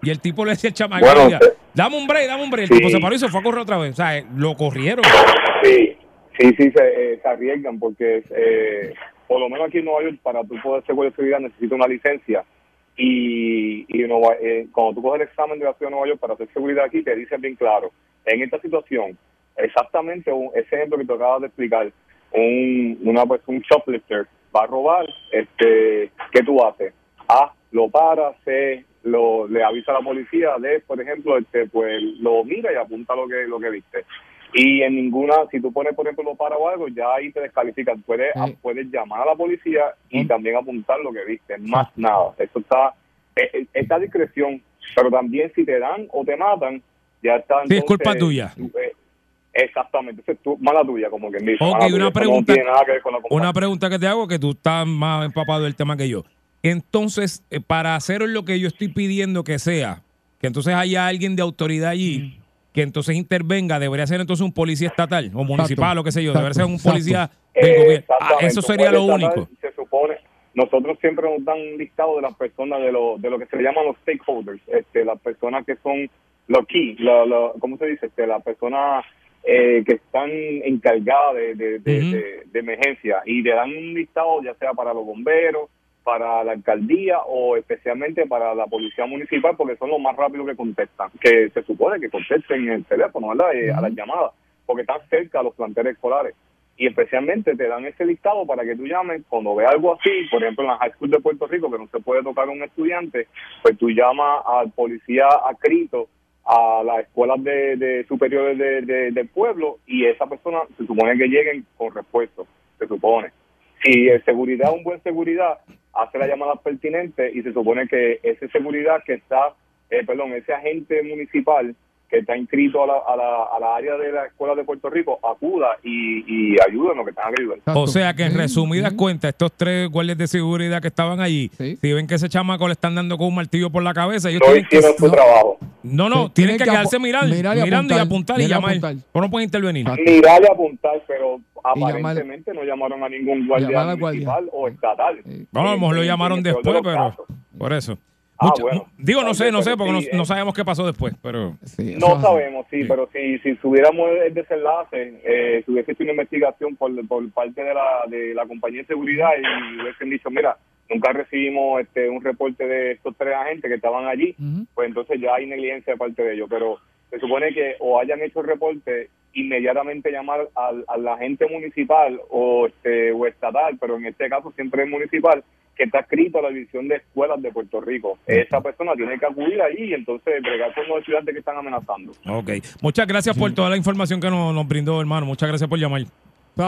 Y el tipo le decía al chamaco, Bueno, decía, eh, dame un break, dame un break. El sí. tipo se paró y se fue a correr otra vez. O sea, eh, lo corrieron. Sí, sí, sí, se, eh, se arriesgan porque eh, por lo menos aquí en Nueva York, para tú poder ser guardia de seguridad necesitas una licencia y, y Nueva- eh, cuando tú coges el examen de la ciudad de Nueva York para hacer seguridad aquí, te dicen bien claro, en esta situación, exactamente un- ese ejemplo que te acabas de explicar, un, una, pues, un shoplifter va a robar, este, ¿qué tú haces? A, lo para, C, lo, le avisa a la policía, D, por ejemplo, este, pues lo mira y apunta lo que, lo que viste. Y en ninguna, si tú pones, por ejemplo, lo para o algo, ya ahí te descalifican. Puedes, puedes llamar a la policía y también apuntar lo que viste. Más nada. Eso está, eh, eh, está discreción. Pero también si te dan o te matan, ya está. Es entonces, culpa tuya. eh, exactamente. Esa es tu, mala tuya, como quien dice. Ok, tuya. una pregunta, No tiene nada que ver con la una pregunta que te hago, que tú estás más empapado del tema que yo. Entonces, eh, para hacer lo que yo estoy pidiendo que sea, que entonces haya alguien de autoridad allí, que entonces intervenga, debería ser entonces un policía estatal o municipal o qué sé yo, debería ser un exacto. policía del gobierno. Ah, eso sería lo único. Se supone, nosotros siempre nos dan un listado de las personas, de lo, de lo que se le llaman los stakeholders, este, las personas que son los key, la, la- ¿cómo se dice? Este, las personas eh, que están encargadas de, de, de- de emergencia y le dan un listado ya sea para los bomberos, para la alcaldía o especialmente para la policía municipal porque son los más rápidos que contestan, que se supone que contesten el teléfono, ¿verdad? Eh, A las llamadas, porque están cerca a los planteles escolares y especialmente te dan ese listado para que tú llames cuando veas algo así, por ejemplo en la High School de Puerto Rico que no se puede tocar a un estudiante, pues tú llamas al policía adscrito a las escuelas de, de superiores de- de- del pueblo y esa persona se supone que lleguen con repuesto, se supone. Si el seguridad, un buen seguridad, hace la llamada pertinente y se supone que ese seguridad que está, eh, perdón, ese agente municipal que está inscrito a la, a, la, a la área de la escuela de Puerto Rico acuda y, y ayude en lo que tenga que ayudar. O sea que en resumidas cuentas, estos tres guardias de seguridad que estaban allí, si ven que ese chamaco le están dando con un martillo por la cabeza, ellos No tienen que, su trabajo. No, no, Sí, tienen tienen que que quedarse mirar, mirar y mirando y apuntar, y llamar. apuntar. O no pueden intervenir. Mirar y apuntar, pero aparentemente no llamaron a ningún guardia municipal o estatal. Bueno, a lo mejor lo llamaron después, pero casos. por eso. Ah, bueno. Digo, no sé, no sé, porque no, sí, no eh. sabemos qué pasó después, pero... No sabemos, sí, pero si, si tuviéramos el desenlace, eh, si hubiese hecho una investigación por, por parte de la, de la compañía de seguridad y hubiesen dicho, mira, nunca recibimos este un reporte de estos tres agentes que estaban allí, pues entonces ya hay negligencia de parte de ellos. Pero se supone que o hayan hecho el reporte, inmediatamente llamar al, al agente municipal o, este, o estatal, pero en este caso siempre es municipal, que está escrito a la División de Escuelas de Puerto Rico. Esa persona tiene que acudir ahí y entonces bregar con los estudiantes que están amenazando. Ok. Muchas gracias por toda la información que nos, nos brindó, hermano. Muchas gracias por llamar.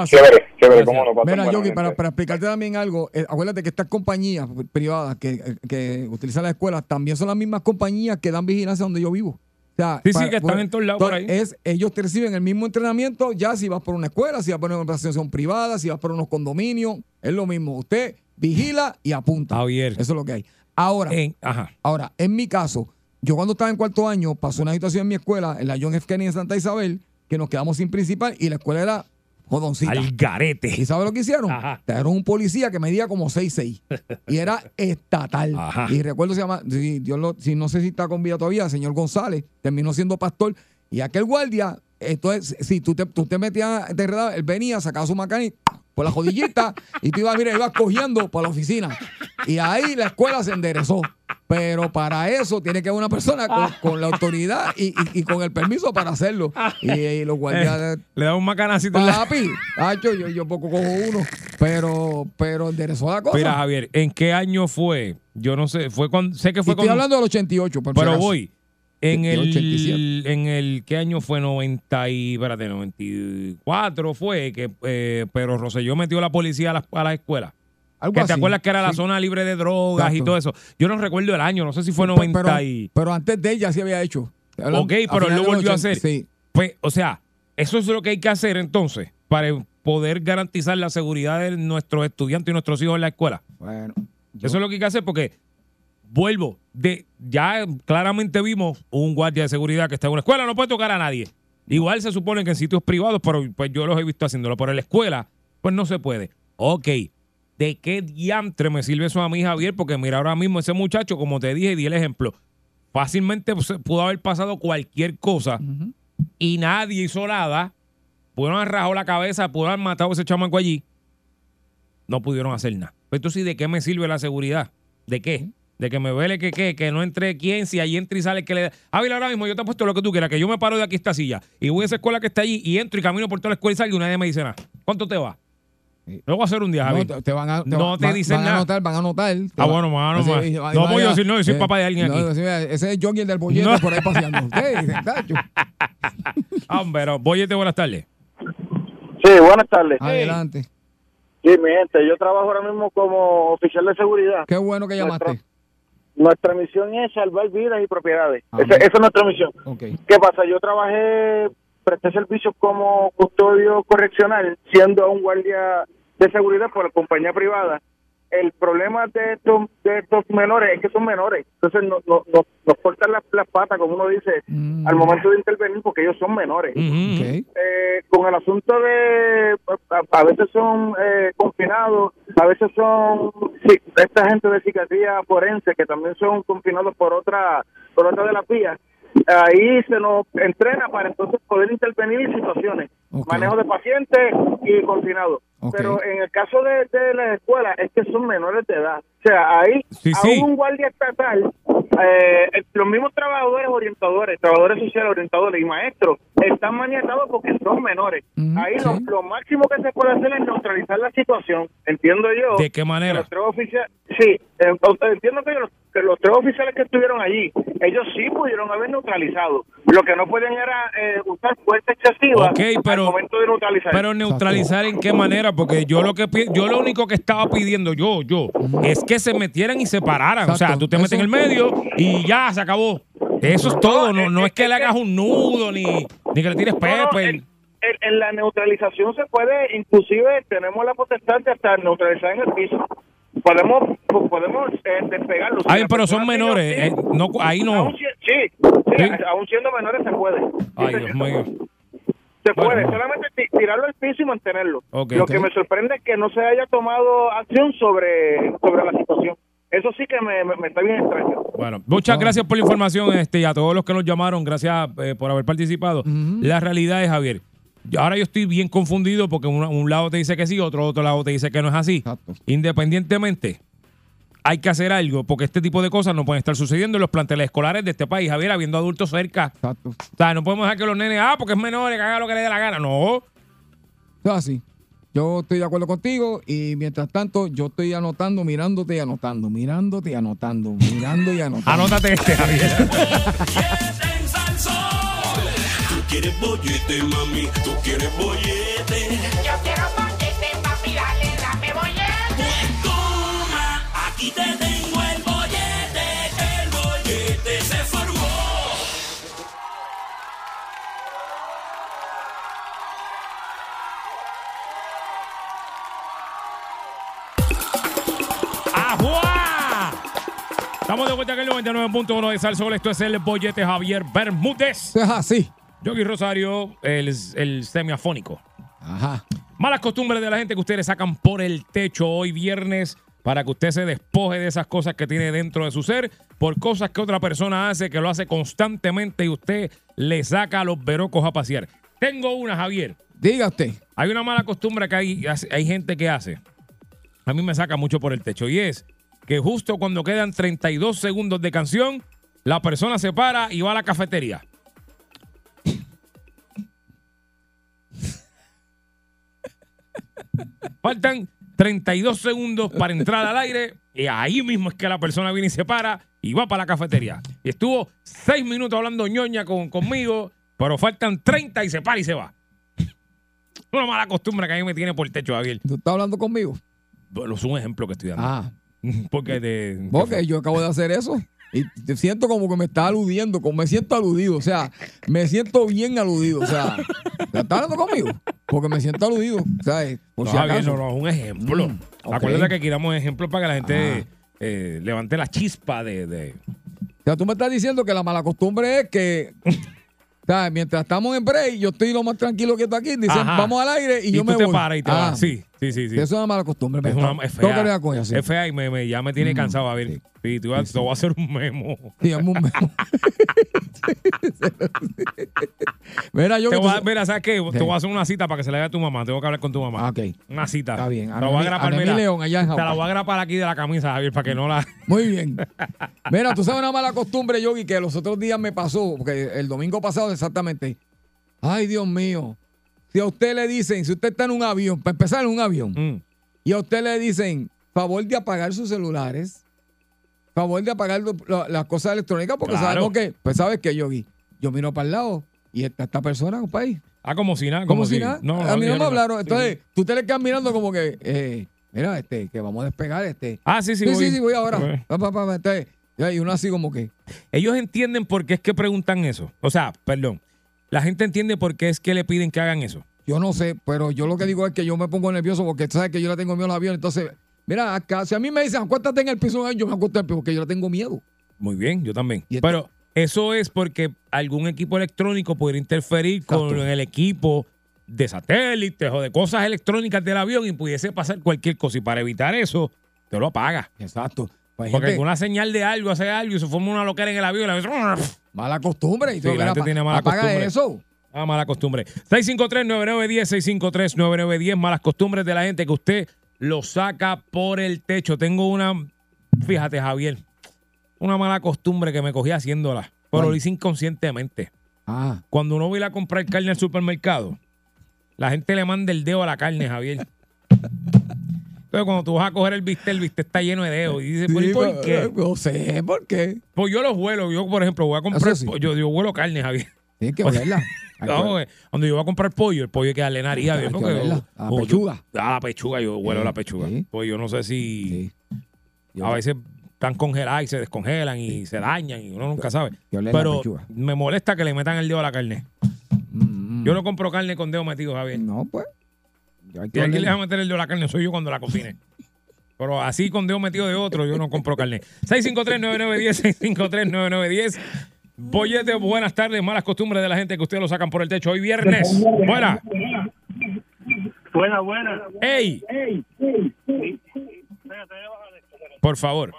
Chévere, chévere, cómo pasen Mira, Yogi, para, explicarte también algo, eh, acuérdate que estas compañías privadas que, que utilizan las escuelas también son las mismas compañías que dan vigilancia donde yo vivo. O sea, Sí, sí, que están en todos lados por Es, ellos te reciben el mismo entrenamiento, ya si vas por una escuela, si vas por una organización privada, si vas por unos condominios, es lo mismo. Usted vigila y apunta. Javier. Eso es lo que hay. Ahora, ajá. ahora, en mi caso, yo cuando estaba en cuarto año, pasó una situación en mi escuela, en la John F. Kennedy en Santa Isabel, que nos quedamos sin principal y la escuela era jodoncita. Al garete. ¿Y sabes lo que hicieron? Trajeron un policía que medía como 6'6 y era estatal. Y recuerdo se llama, si, Dios lo- si no sé si está con vida todavía, el señor González, terminó siendo pastor. Y aquel guardia, entonces, si tú te, tú te metías, te enredabas, él venía, sacaba su macani por la jodillita y tú ibas, mira, ibas cogiendo por la oficina. Y ahí la escuela se enderezó. Pero para eso tiene que haber una persona con, con la autoridad y, y- y con el permiso para hacerlo. Y, y los guardias. Eh, le da un macanacito. la- Papi, yo, yo poco cojo uno, pero, pero enderezó la cosa. Mira, Javier, ¿en qué año fue? Yo no sé, fue cuando, sé que fue estoy cuando, hablando del 88, por si pero acaso. voy. En el, 87. en el, ¿qué año fue? 90 y, espérate, 94 fue que eh, pero Roselló metió la policía a la, a la escuela. Algo que te acuerdas que era la zona libre de drogas y todo eso. Yo no recuerdo el año, no sé si fue Pero- 90 pero, y... pero antes de ella sí había hecho. Hablando- Ok, a pero del volvió a 80, hacer. Sí. Pues, o sea, eso es lo que hay que hacer entonces para poder garantizar la seguridad de nuestros estudiantes y nuestros hijos en la escuela. Bueno. Eso es lo que hay que hacer porque, vuelvo, de ya claramente vimos un guardia de seguridad que está en una escuela, no puede tocar a nadie. Igual se supone que en sitios privados, pero pues yo los he visto haciéndolo, pero en la escuela, pues no se puede. Ok, ¿de qué diantre me sirve eso a mí, Javier? Porque mira, ahora mismo ese muchacho, como te dije, di el ejemplo, fácilmente pues, pudo haber pasado cualquier cosa y nadie hizo nada. Pudieron haber rajado la cabeza, pudieron haber matado a ese chamaco allí. No pudieron hacer nada. Pues entonces, ¿de qué me sirve la seguridad? ¿De qué? De que me vele que, qué, que no entre quién, si ahí entra y sale que le da. Javier, ahora mismo yo te he puesto lo que tú quieras, que yo me paro de aquí esta silla y voy a esa escuela que está allí y entro y camino por toda la escuela y salgo y nadie me dice nada. ¿Cuánto te va? Lo voy a hacer un día, No, Javier. te, te van a, te no te van- dicen van a nada. anotar, van a anotar. te Ah, va- bueno, van a Así, anotar. y- y No voy a decir, no, yo soy papá de alguien no, aquí. ese es Johnny el del bollete No. por ahí paseando. Ah, pero Boyete, buenas tardes. Sí, buenas tardes. Adelante. Sí, mi gente, yo trabajo ahora mismo como oficial de seguridad. Qué bueno que llamaste. Nuestra, nuestra misión es salvar vidas y propiedades. Esa, esa es nuestra misión. ¿Qué pasa? Yo trabajé, presté servicios como custodio correccional, siendo un guardia de seguridad por la compañía privada. El problema de estos, de estos menores es que son menores. Entonces no, no, no- nos cortan las, las patas, como uno dice, al momento de intervenir porque ellos son menores. Eh, con el asunto de a, a veces son eh, confinados, a veces son sí, esta gente de psiquiatría forense que también son confinados por otra por otra de las vías. Ahí se nos entrena para entonces poder intervenir en situaciones, manejo de pacientes y confinados. Pero en el caso de, de las escuelas es que son menores de edad. O sea, ahí Sí, un guardia estatal, eh, los mismos trabajadores orientadores, trabajadores sociales orientadores y maestros están maniatados porque son menores. Ahí lo, lo máximo que se puede hacer es neutralizar la situación. Entiendo yo. ¿De qué manera? Los tres oficiales, sí, eh, entiendo que los, los tres oficiales que estuvieron allí, ellos sí pudieron haber neutralizado. Lo que no pueden era eh, usar fuerza excesiva Ok, pero- al momento de neutralizar. Pero neutralizar en qué manera, porque yo lo que yo lo único que estaba pidiendo yo, yo, es que se metieran y se pararan. O sea, tú te metes en el medio y ya se acabó. Eso es todo, no, no es que le hagas un nudo ni, ni que le tires en- en la neutralización se puede, inclusive tenemos la potestad de hasta neutralizar en el piso. Podemos podemos eh, despegarlo. Ay, pero son menores, eh, no, ahí no. Aún sí, sí, aún siendo menores se puede. Ay, Dios mío. Se puede, solamente ti- tirarlo al piso y mantenerlo. Lo que me sorprende es que no se haya tomado acción sobre, sobre la situación. Eso sí que me, me- me está bien extraño. Bueno, muchas gracias por la información este, y a todos los que nos llamaron, gracias eh, por haber participado. La realidad es, Javier, ahora yo estoy bien confundido porque un, un lado te dice que sí, otro otro lado te dice que no es así. Independientemente, hay que hacer algo porque este tipo de cosas no pueden estar sucediendo en los planteles escolares de este país, Javier, habiendo adultos cerca. Exacto. O sea, no podemos dejar que los nenes, ah, porque es menor, que haga lo que le dé la gana. No. Es así. Yo estoy de acuerdo contigo y mientras tanto yo estoy anotando, mirándote y anotando, mirándote y anotando, mirando y anotando. Anótate este, Javier. quieres bollete, mami, tú quieres bollete. Yo quiero bollete, papi, dale, dame bollete. Pues toma, aquí te tengo el bollete, el bollete se formó. ¡Ajua! Estamos de vuelta aquí en el 99.1 de Salsol. Esto es el bollete Javier Bermúdez. Es así. Yogi Rosario, el, el semiafónico. Ajá. Malas costumbres de la gente que ustedes sacan por el techo hoy viernes para que usted se despoje de esas cosas que tiene dentro de su ser por cosas que otra persona hace, que lo hace constantemente y usted le saca a los verocos a pasear. Tengo una, Javier. Diga usted. Hay una mala costumbre que hay, hay gente que hace. A mí me saca mucho por el techo y es que justo cuando quedan 32 segundos de canción, la persona se para y va a la cafetería. Faltan 32 segundos para entrar al aire y ahí mismo es que la persona viene y se para y va para la cafetería. Y estuvo 6 minutos hablando ñoña con, conmigo, pero faltan 30 y se para y se va. Una mala costumbre que a mí me tiene por el techo, Javier. ¿Tú estás hablando conmigo? Bueno, es un ejemplo que estoy dando. Ah. Porque de... Porque yo acabo de hacer eso. Y te siento como que me está aludiendo, como me siento aludido. O sea, me siento bien aludido. O sea, ¿estás hablando conmigo? Porque me siento aludido. ¿Sabes? Por No, si acaso. no, no, es un ejemplo. Mm. Acuérdate que aquí damos ejemplos para que la gente eh, levante la chispa de, de- O sea, tú me estás diciendo que la mala costumbre es que. ¿sabes? Mientras estamos en break, yo estoy lo más tranquilo que tú aquí. Dicen, Ajá. vamos al aire y, yo tú me te voy. paras y te Ah, vas. Sí, sí, sí. sí. Eso es una mala costumbre. Es, una, es Tengo que fea. con ella, sí. Es fea y me, me- ya me tiene cansado. A ver, sí, te, voy a, te voy a hacer un memo. Sí, un memo. Mira, yo Te que voy a- tú- mira, ¿sabes qué? Sí. Te voy a hacer una cita para que se le vea a tu mamá. Tengo que hablar con tu mamá. Ah, ok. Una cita. Está bien. Te la voy a grapar, mira. León, allá en Te la voy a grapar aquí de la camisa, Javier, para que no la... Muy bien. Mira, tú sabes una mala costumbre, Yogi, que los otros días me pasó, porque el domingo pasado exactamente. Ay, Dios mío. Si a usted le dicen, si usted está en un avión, para empezar en un avión, Mm. y a usted le dicen, favor de apagar sus celulares, favor de apagar las cosas electrónicas, porque Claro. sabemos que, pues sabes que, Yogi, yo miro para el lado y está esta persona, compadre. Ah, como si nada. Como, Como, si, nada. a mí no me hablaron. Entonces, tú te le quedas mirando como que, eh, mira, este, que vamos a despegar, este. Ah, sí, sí, Sí, voy. sí, sí, voy ahora. Voy. Pa, pa, pa, entonces, y uno así como que, Ellos entienden por qué es que preguntan eso. O sea, perdón. La gente entiende por qué es que le piden que hagan eso. yo no sé, pero yo lo que digo es que yo me pongo nervioso porque sabes que yo le tengo miedo al avión. Entonces, mira, acá, si a mí me dicen, acuéstate en el piso, yo me acuesto en el piso porque yo le tengo miedo. Muy bien, yo también. Pero eso es porque algún equipo electrónico puede interferir con el equipo de satélites o de cosas electrónicas del avión y pudiese pasar cualquier cosa. Y para evitar eso, te lo apaga. Exacto. Pues, Porque gente, alguna señal de algo hace algo y se forma una loquera en el avión y la vez. mala costumbre. Y Sí, la gente tiene mala apaga costumbre. eso. Ah, mala costumbre. 653-9910, 653-9910. Malas costumbres de la gente que usted lo saca por el techo. Tengo una, fíjate, Javier, una mala costumbre que me cogí haciéndola, pero ¿Cuál? lo hice inconscientemente. Ah, Cuando uno va a ir a comprar carne al supermercado, la gente le manda el dedo a la carne, Javier. Entonces, cuando tú vas a coger el bistec, el bistec está lleno de dedos. Y dices, ¿por, sí, ¿y por qué? No sé, ¿por qué? Pues yo los huelo. Yo, por ejemplo, voy a comprar. Sí. pollo, yo huelo carne, Javier. Tienes que olerla. No, eh, cuando yo voy a comprar pollo, el pollo hay que darle nariz. Porque- olerla, a la yo- pechuga. a la pechuga, yo huelo Sí, la pechuga. sí. Pues yo no sé si Yo- a veces están congeladas y se descongelan y se dañan y uno nunca sabe. que oler la Pero me molesta que le metan el dedo a la carne. Mm, Yo no compro carne con dedo metido, Javier. No, pues. Y aquí le va a meter el a la carne soy yo cuando la cocine. Pero así con dedo metido de otro, yo no compro carne. 653-9910, 653-9910. Bollete, buenas tardes. Malas costumbres de la gente que ustedes lo sacan por el techo hoy viernes. Buena. Buena, buena. ¡Ey! Por favor.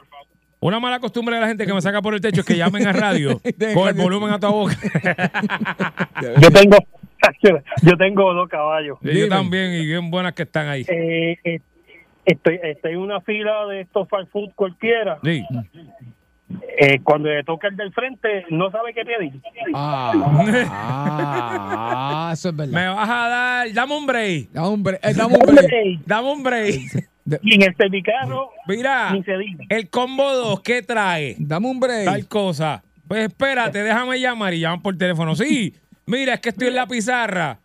Una mala costumbre de la gente que me saca por el techo es que llamen a radio con el volumen a tu boca. Yo tengo, yo tengo dos caballos. Y yo también, y bien buenas que están ahí. Eh, eh, estoy, estoy en una fila de estos fast food cualquiera. Sí. Eh, cuando le toca el del frente, no sabe qué pedir. Ah, ah, eso es verdad. Me vas a dar, dame un break. Dame un break. eh, dame un break. Dame un break. Y en el servicarro, Mira, ni se diga. el combo 2, ¿qué trae? Dame un break. Tal cosa. Pues espérate, déjame llamar y llaman por teléfono. Sí, mira, es que estoy en la pizarra.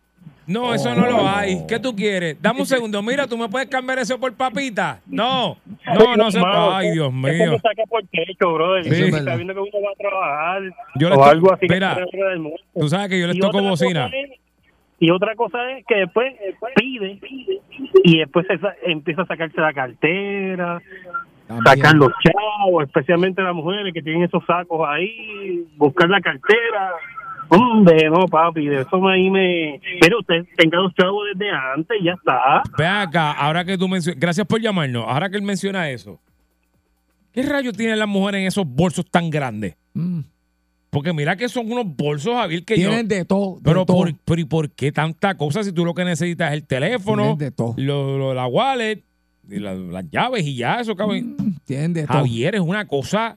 No, eso no lo hay. ¿Qué tú quieres? Dame un segundo. Mira, ¿tú me puedes cambiar eso por papita? No, no, no se Mano, Ay, Dios mío. Está viendo que uno va a trabajar Yo o algo así. que mira. Tú sabes que yo les toco bocina. y otra cosa es que después pide y después empieza a sacarse la cartera, sacar los chavos, especialmente las mujeres que tienen esos sacos ahí, buscar la cartera. Hombre, no, papi, de eso ahí me... Pero usted tenga los chavos desde antes y ya está. Ve acá, ahora que tú mencionas, gracias por llamarnos, ahora que él menciona eso, ¿qué rayos tienen las mujeres en esos bolsos tan grandes? Porque mira que son unos bolsos, Javier, que yo... Mm. Tienen de todo. de Pero todo. por, pero ¿y por qué tanta cosa si tú lo que necesitas es el teléfono, Tienen de todo. lo- lo- la wallet, y la- las llaves y ya, eso cabrón. Tienen de todo. Javier es una cosa...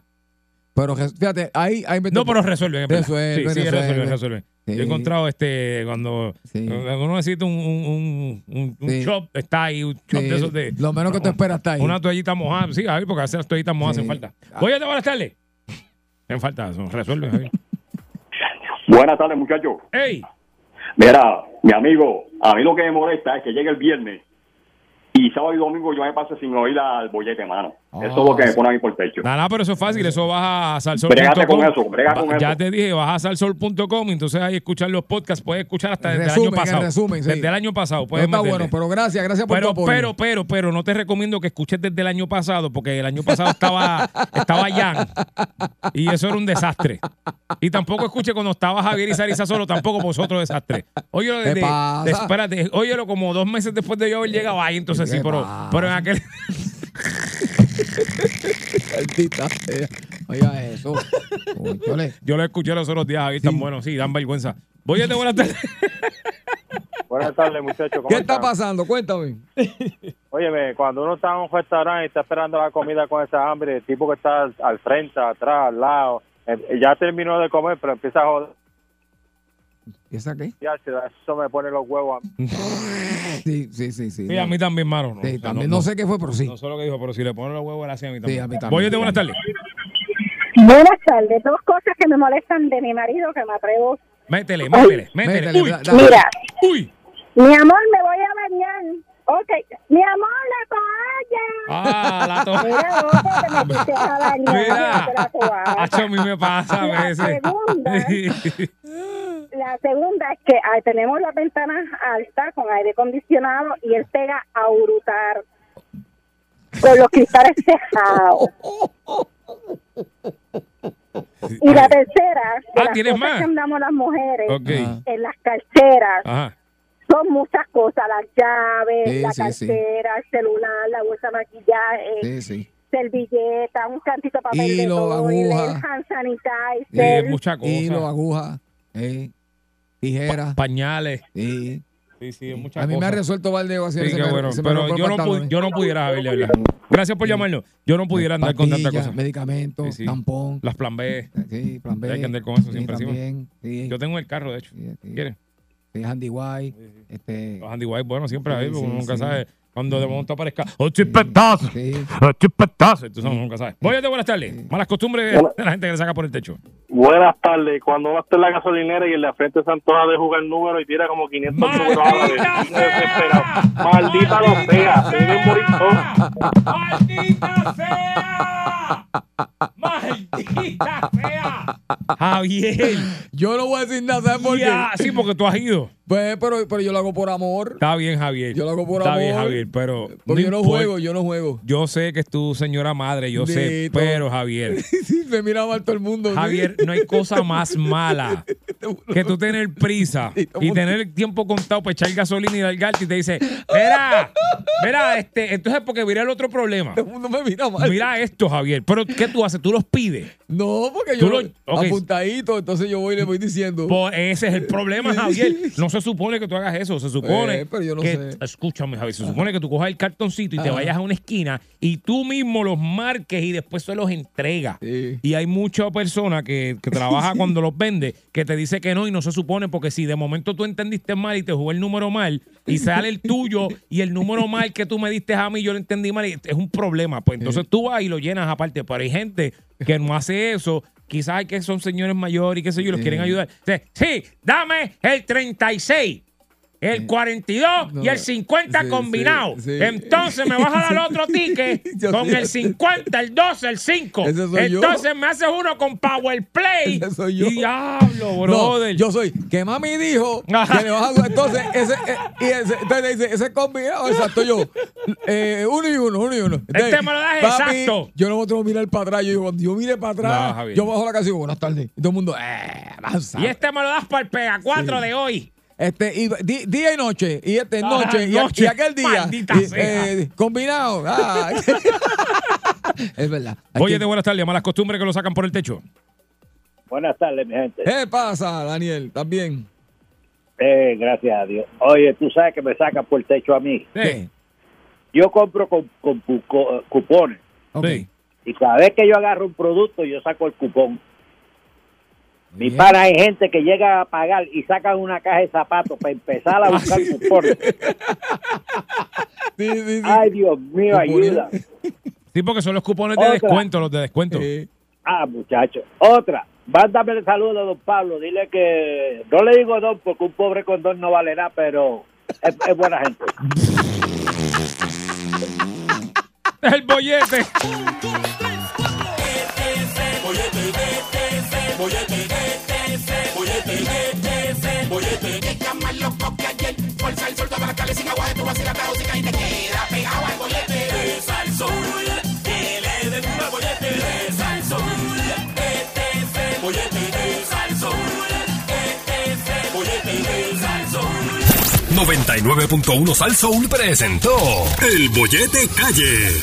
Pero fíjate, ahí, ahí me No, pero resuelven. Resuelven, sí, resuelven. Yo he encontrado este, cuando cuando uno necesita un, un, un, un- un Sí. shop, está ahí, un shop Sí, de esos de... Lo menos que tú esperas está ahí. Una toallita mojada, sí, Javier, porque a veces las toallitas mojadas Sí. hacen falta. Oye, buenas tardes. Hacen falta, Javier. Buenas tardes, muchachos. ¡Ey! Mira, mi amigo, a mí lo que me molesta es que llegue el viernes y sábado y domingo yo me pase sin oír al bollete, mano. Eso es lo que me pone a mí por el techo. Nada, pero eso es fácil, eso vas a salsol.com. Brégate con eso, brega con Ya eso. te dije, vas a salsol.com y entonces ahí escuchar los podcasts, puedes escuchar hasta desde Resumen, el año el pasado. resumen, sí. Desde el año pasado, puedes Está meterle. bueno, pero gracias, gracias por pero, tu apoyo. pero, pero, pero, no te recomiendo que escuches desde el año pasado, porque el año pasado estaba, estaba Jan y eso era un desastre. Y tampoco escuche cuando estaba Javier y Sarisa solo, tampoco, otro desastre. Óyelo ¿Qué desde, de- espérate, óyelo como dos meses después de yo haber llegado ahí, entonces sí, ¿Qué pero, pero en aquel. Maldita sea. Oiga eso. Yo lo escuché los otros días, Javier, tan bueno, sí, dan vergüenza. Voy a de buenas tardes. Buenas tardes, muchachos. ¿cómo ¿Qué está están? pasando? Cuéntame. Óyeme, cuando uno está en un restaurante y está esperando la comida con esa hambre, el tipo que está al, al frente, atrás, al lado, eh, ya terminó de comer, pero empieza a joder. ¿Y esa qué? Ya, se da- eso me pone los huevos a mí. Sí, sí, sí. Sí, Sí, a mí también, mano. No, Sí, o sea, también. No sé qué fue, pero sí. No sé lo que dijo, pero si le ponen los huevos, él hace a mí también. a mí también. Voy buenas tardes. Buenas tardes. Dos cosas que me molestan de mi marido que me atrevo. Métele, métele, métele. Métele, Uy, da- dale. Mira, uy. mi amor, me voy a bañar. Ok, mi amor, la toalla. Ah, la toalla. Mira, vos a bañar. Mira. la toalla. A mí me pasa a La veces. segunda. La segunda es que ah, tenemos las ventanas altas con aire acondicionado y él pega a brutar con los cristales cejados. Y la tercera, de Ah, las ¿tienes cosas más? que andamos las mujeres en las carteras, Ajá. son muchas cosas, las llaves, Sí, la sí, sí. cartera, el celular, la bolsa de maquillaje, Sí, sí. servilleta, un cantito de papel de aguja. hand sanitizer. Sí, mucha cosa. Hilo, aguja, eh, tijera. Pañales. Sí. Sí, sí, es mucha A mí me ha resuelto Valdeo así. Sí, bueno. se Pero yo no, yo no pudiera hablar. Gracias por llamarnos. Yo no pudiera andar con tanta cosa. medicamentos, Sí, sí. tampón. Las plan B. Sí, plan B. Hay que andar con eso Sí, siempre encima. también, sí. Yo tengo el carro, de hecho. ¿Quieres? Sí, Handy White. Este, Los Andy White, bueno, siempre Sí, ahí, porque sí, uno nunca sí. sabe. Cuando de momento aparezca, ¡oh, chipetazo! ¡Oh, chipetazo! Entonces nunca sabe. Voy a de buenas tardes. Malas costumbres de, la gente que le saca por el techo. Buenas tardes. Cuando está en la gasolinera y en la frente se antoja de jugar número y tira como 500 números a. Maldita lo sea. ¡Maldita sea! ¡Maldita sea! Javier. Yo no voy a decir nada, ¿sabes por qué? Ya, sí, porque tú has ido. Pues, pero, pero yo lo hago por amor. Está bien, Javier. Yo lo hago por Está amor. bien, Javier, pero. Porque yo no importa. juego, yo no juego. Yo sé que es tu señora madre, yo sé, Dito. pero Javier. Sí, me mira mal todo el mundo. ¿sí? Javier, no hay cosa más mala que tú tener prisa y tener el tiempo contado para echar gasolina y largarte y te dice, mira, mira, este, entonces porque mira el otro problema. Todo el mundo me mira mal. Mira esto, Javier. Pero ¿qué tú haces? ¿Tú los pides? No, porque yo lo- apuntadito, entonces yo voy y le voy diciendo. Pues ese es el problema, Javier. No se supone que tú hagas eso. Se supone Eh, pero yo no que, sé. escúchame, Javier, se supone que tú cojas el cartoncito y te Ajá. vayas a una esquina y tú mismo los marques y después se los entregas. Y hay mucha persona que, que trabaja cuando los vende que te dice que no y no se supone porque si de momento tú entendiste mal y te jugó el número mal y sale el tuyo y el número mal que tú me diste a mí yo lo entendí mal y es un problema. Pues entonces tú vas y lo llenas aparte. Pero hay gente que no hace eso. Quizás hay que son señores mayores y qué sé yo, los quieren ayudar. Sí, dame el 36. El 42 y el 50 combinado. sí. Entonces me vas a dar otro ticket con sí. el 50, el 12, el 5. Ese soy yo. Entonces me haces uno con Power Play. Ese soy yo. Y diablo, No, brother. yo soy que mami dijo que le vas a. Entonces, ese, eh, y ese, entonces dice, ese combinado, exacto, yo. Eh, uno y uno, uno y uno. Entonces, Este me lo das exacto. Yo no tengo que mirar para atrás. Yo digo, cuando yo mire para No, atrás, Javier. yo bajo la canción, buenas tardes. Y todo el mundo, eh, avanza. Y este me lo das para el Pega 4 de hoy. Este, y di- día y noche, y este Ah, noche, y, noche. y aquel día. Maldita y, sea. eh, combinado. Ah. es verdad. Oye, de buenas tardes, malas costumbres que lo sacan por el techo. Buenas tardes, mi gente. ¿Qué pasa, Daniel? ¿Estás bien? Eh, gracias a Dios. Oye, tú sabes que me sacan por el techo a mí. Yo compro con, con cupones. Y cada vez que yo agarro un producto, yo saco el cupón. Mi pana, hay gente que llega a pagar y sacan una caja de zapatos para empezar a buscar cupones. Ay, Dios mío, ayuda. Sí, porque son los cupones de descuento, los de descuento. Ah, muchacho. Otra. Mándame el saludo a don Pablo. Dile que no le digo don porque un pobre con don no vale nada, pero es, es buena gente. El bollete. Está el sol, toma la cale sin agua de tu vacila, la música y te queda pegado al bollete. De Salsoul, que le den un bollete. De Salsoul, este es el bollete. De Salsoul, este es el bollete. De Salsoul. 99.1 Sal Soul presentó El Bollete Calle.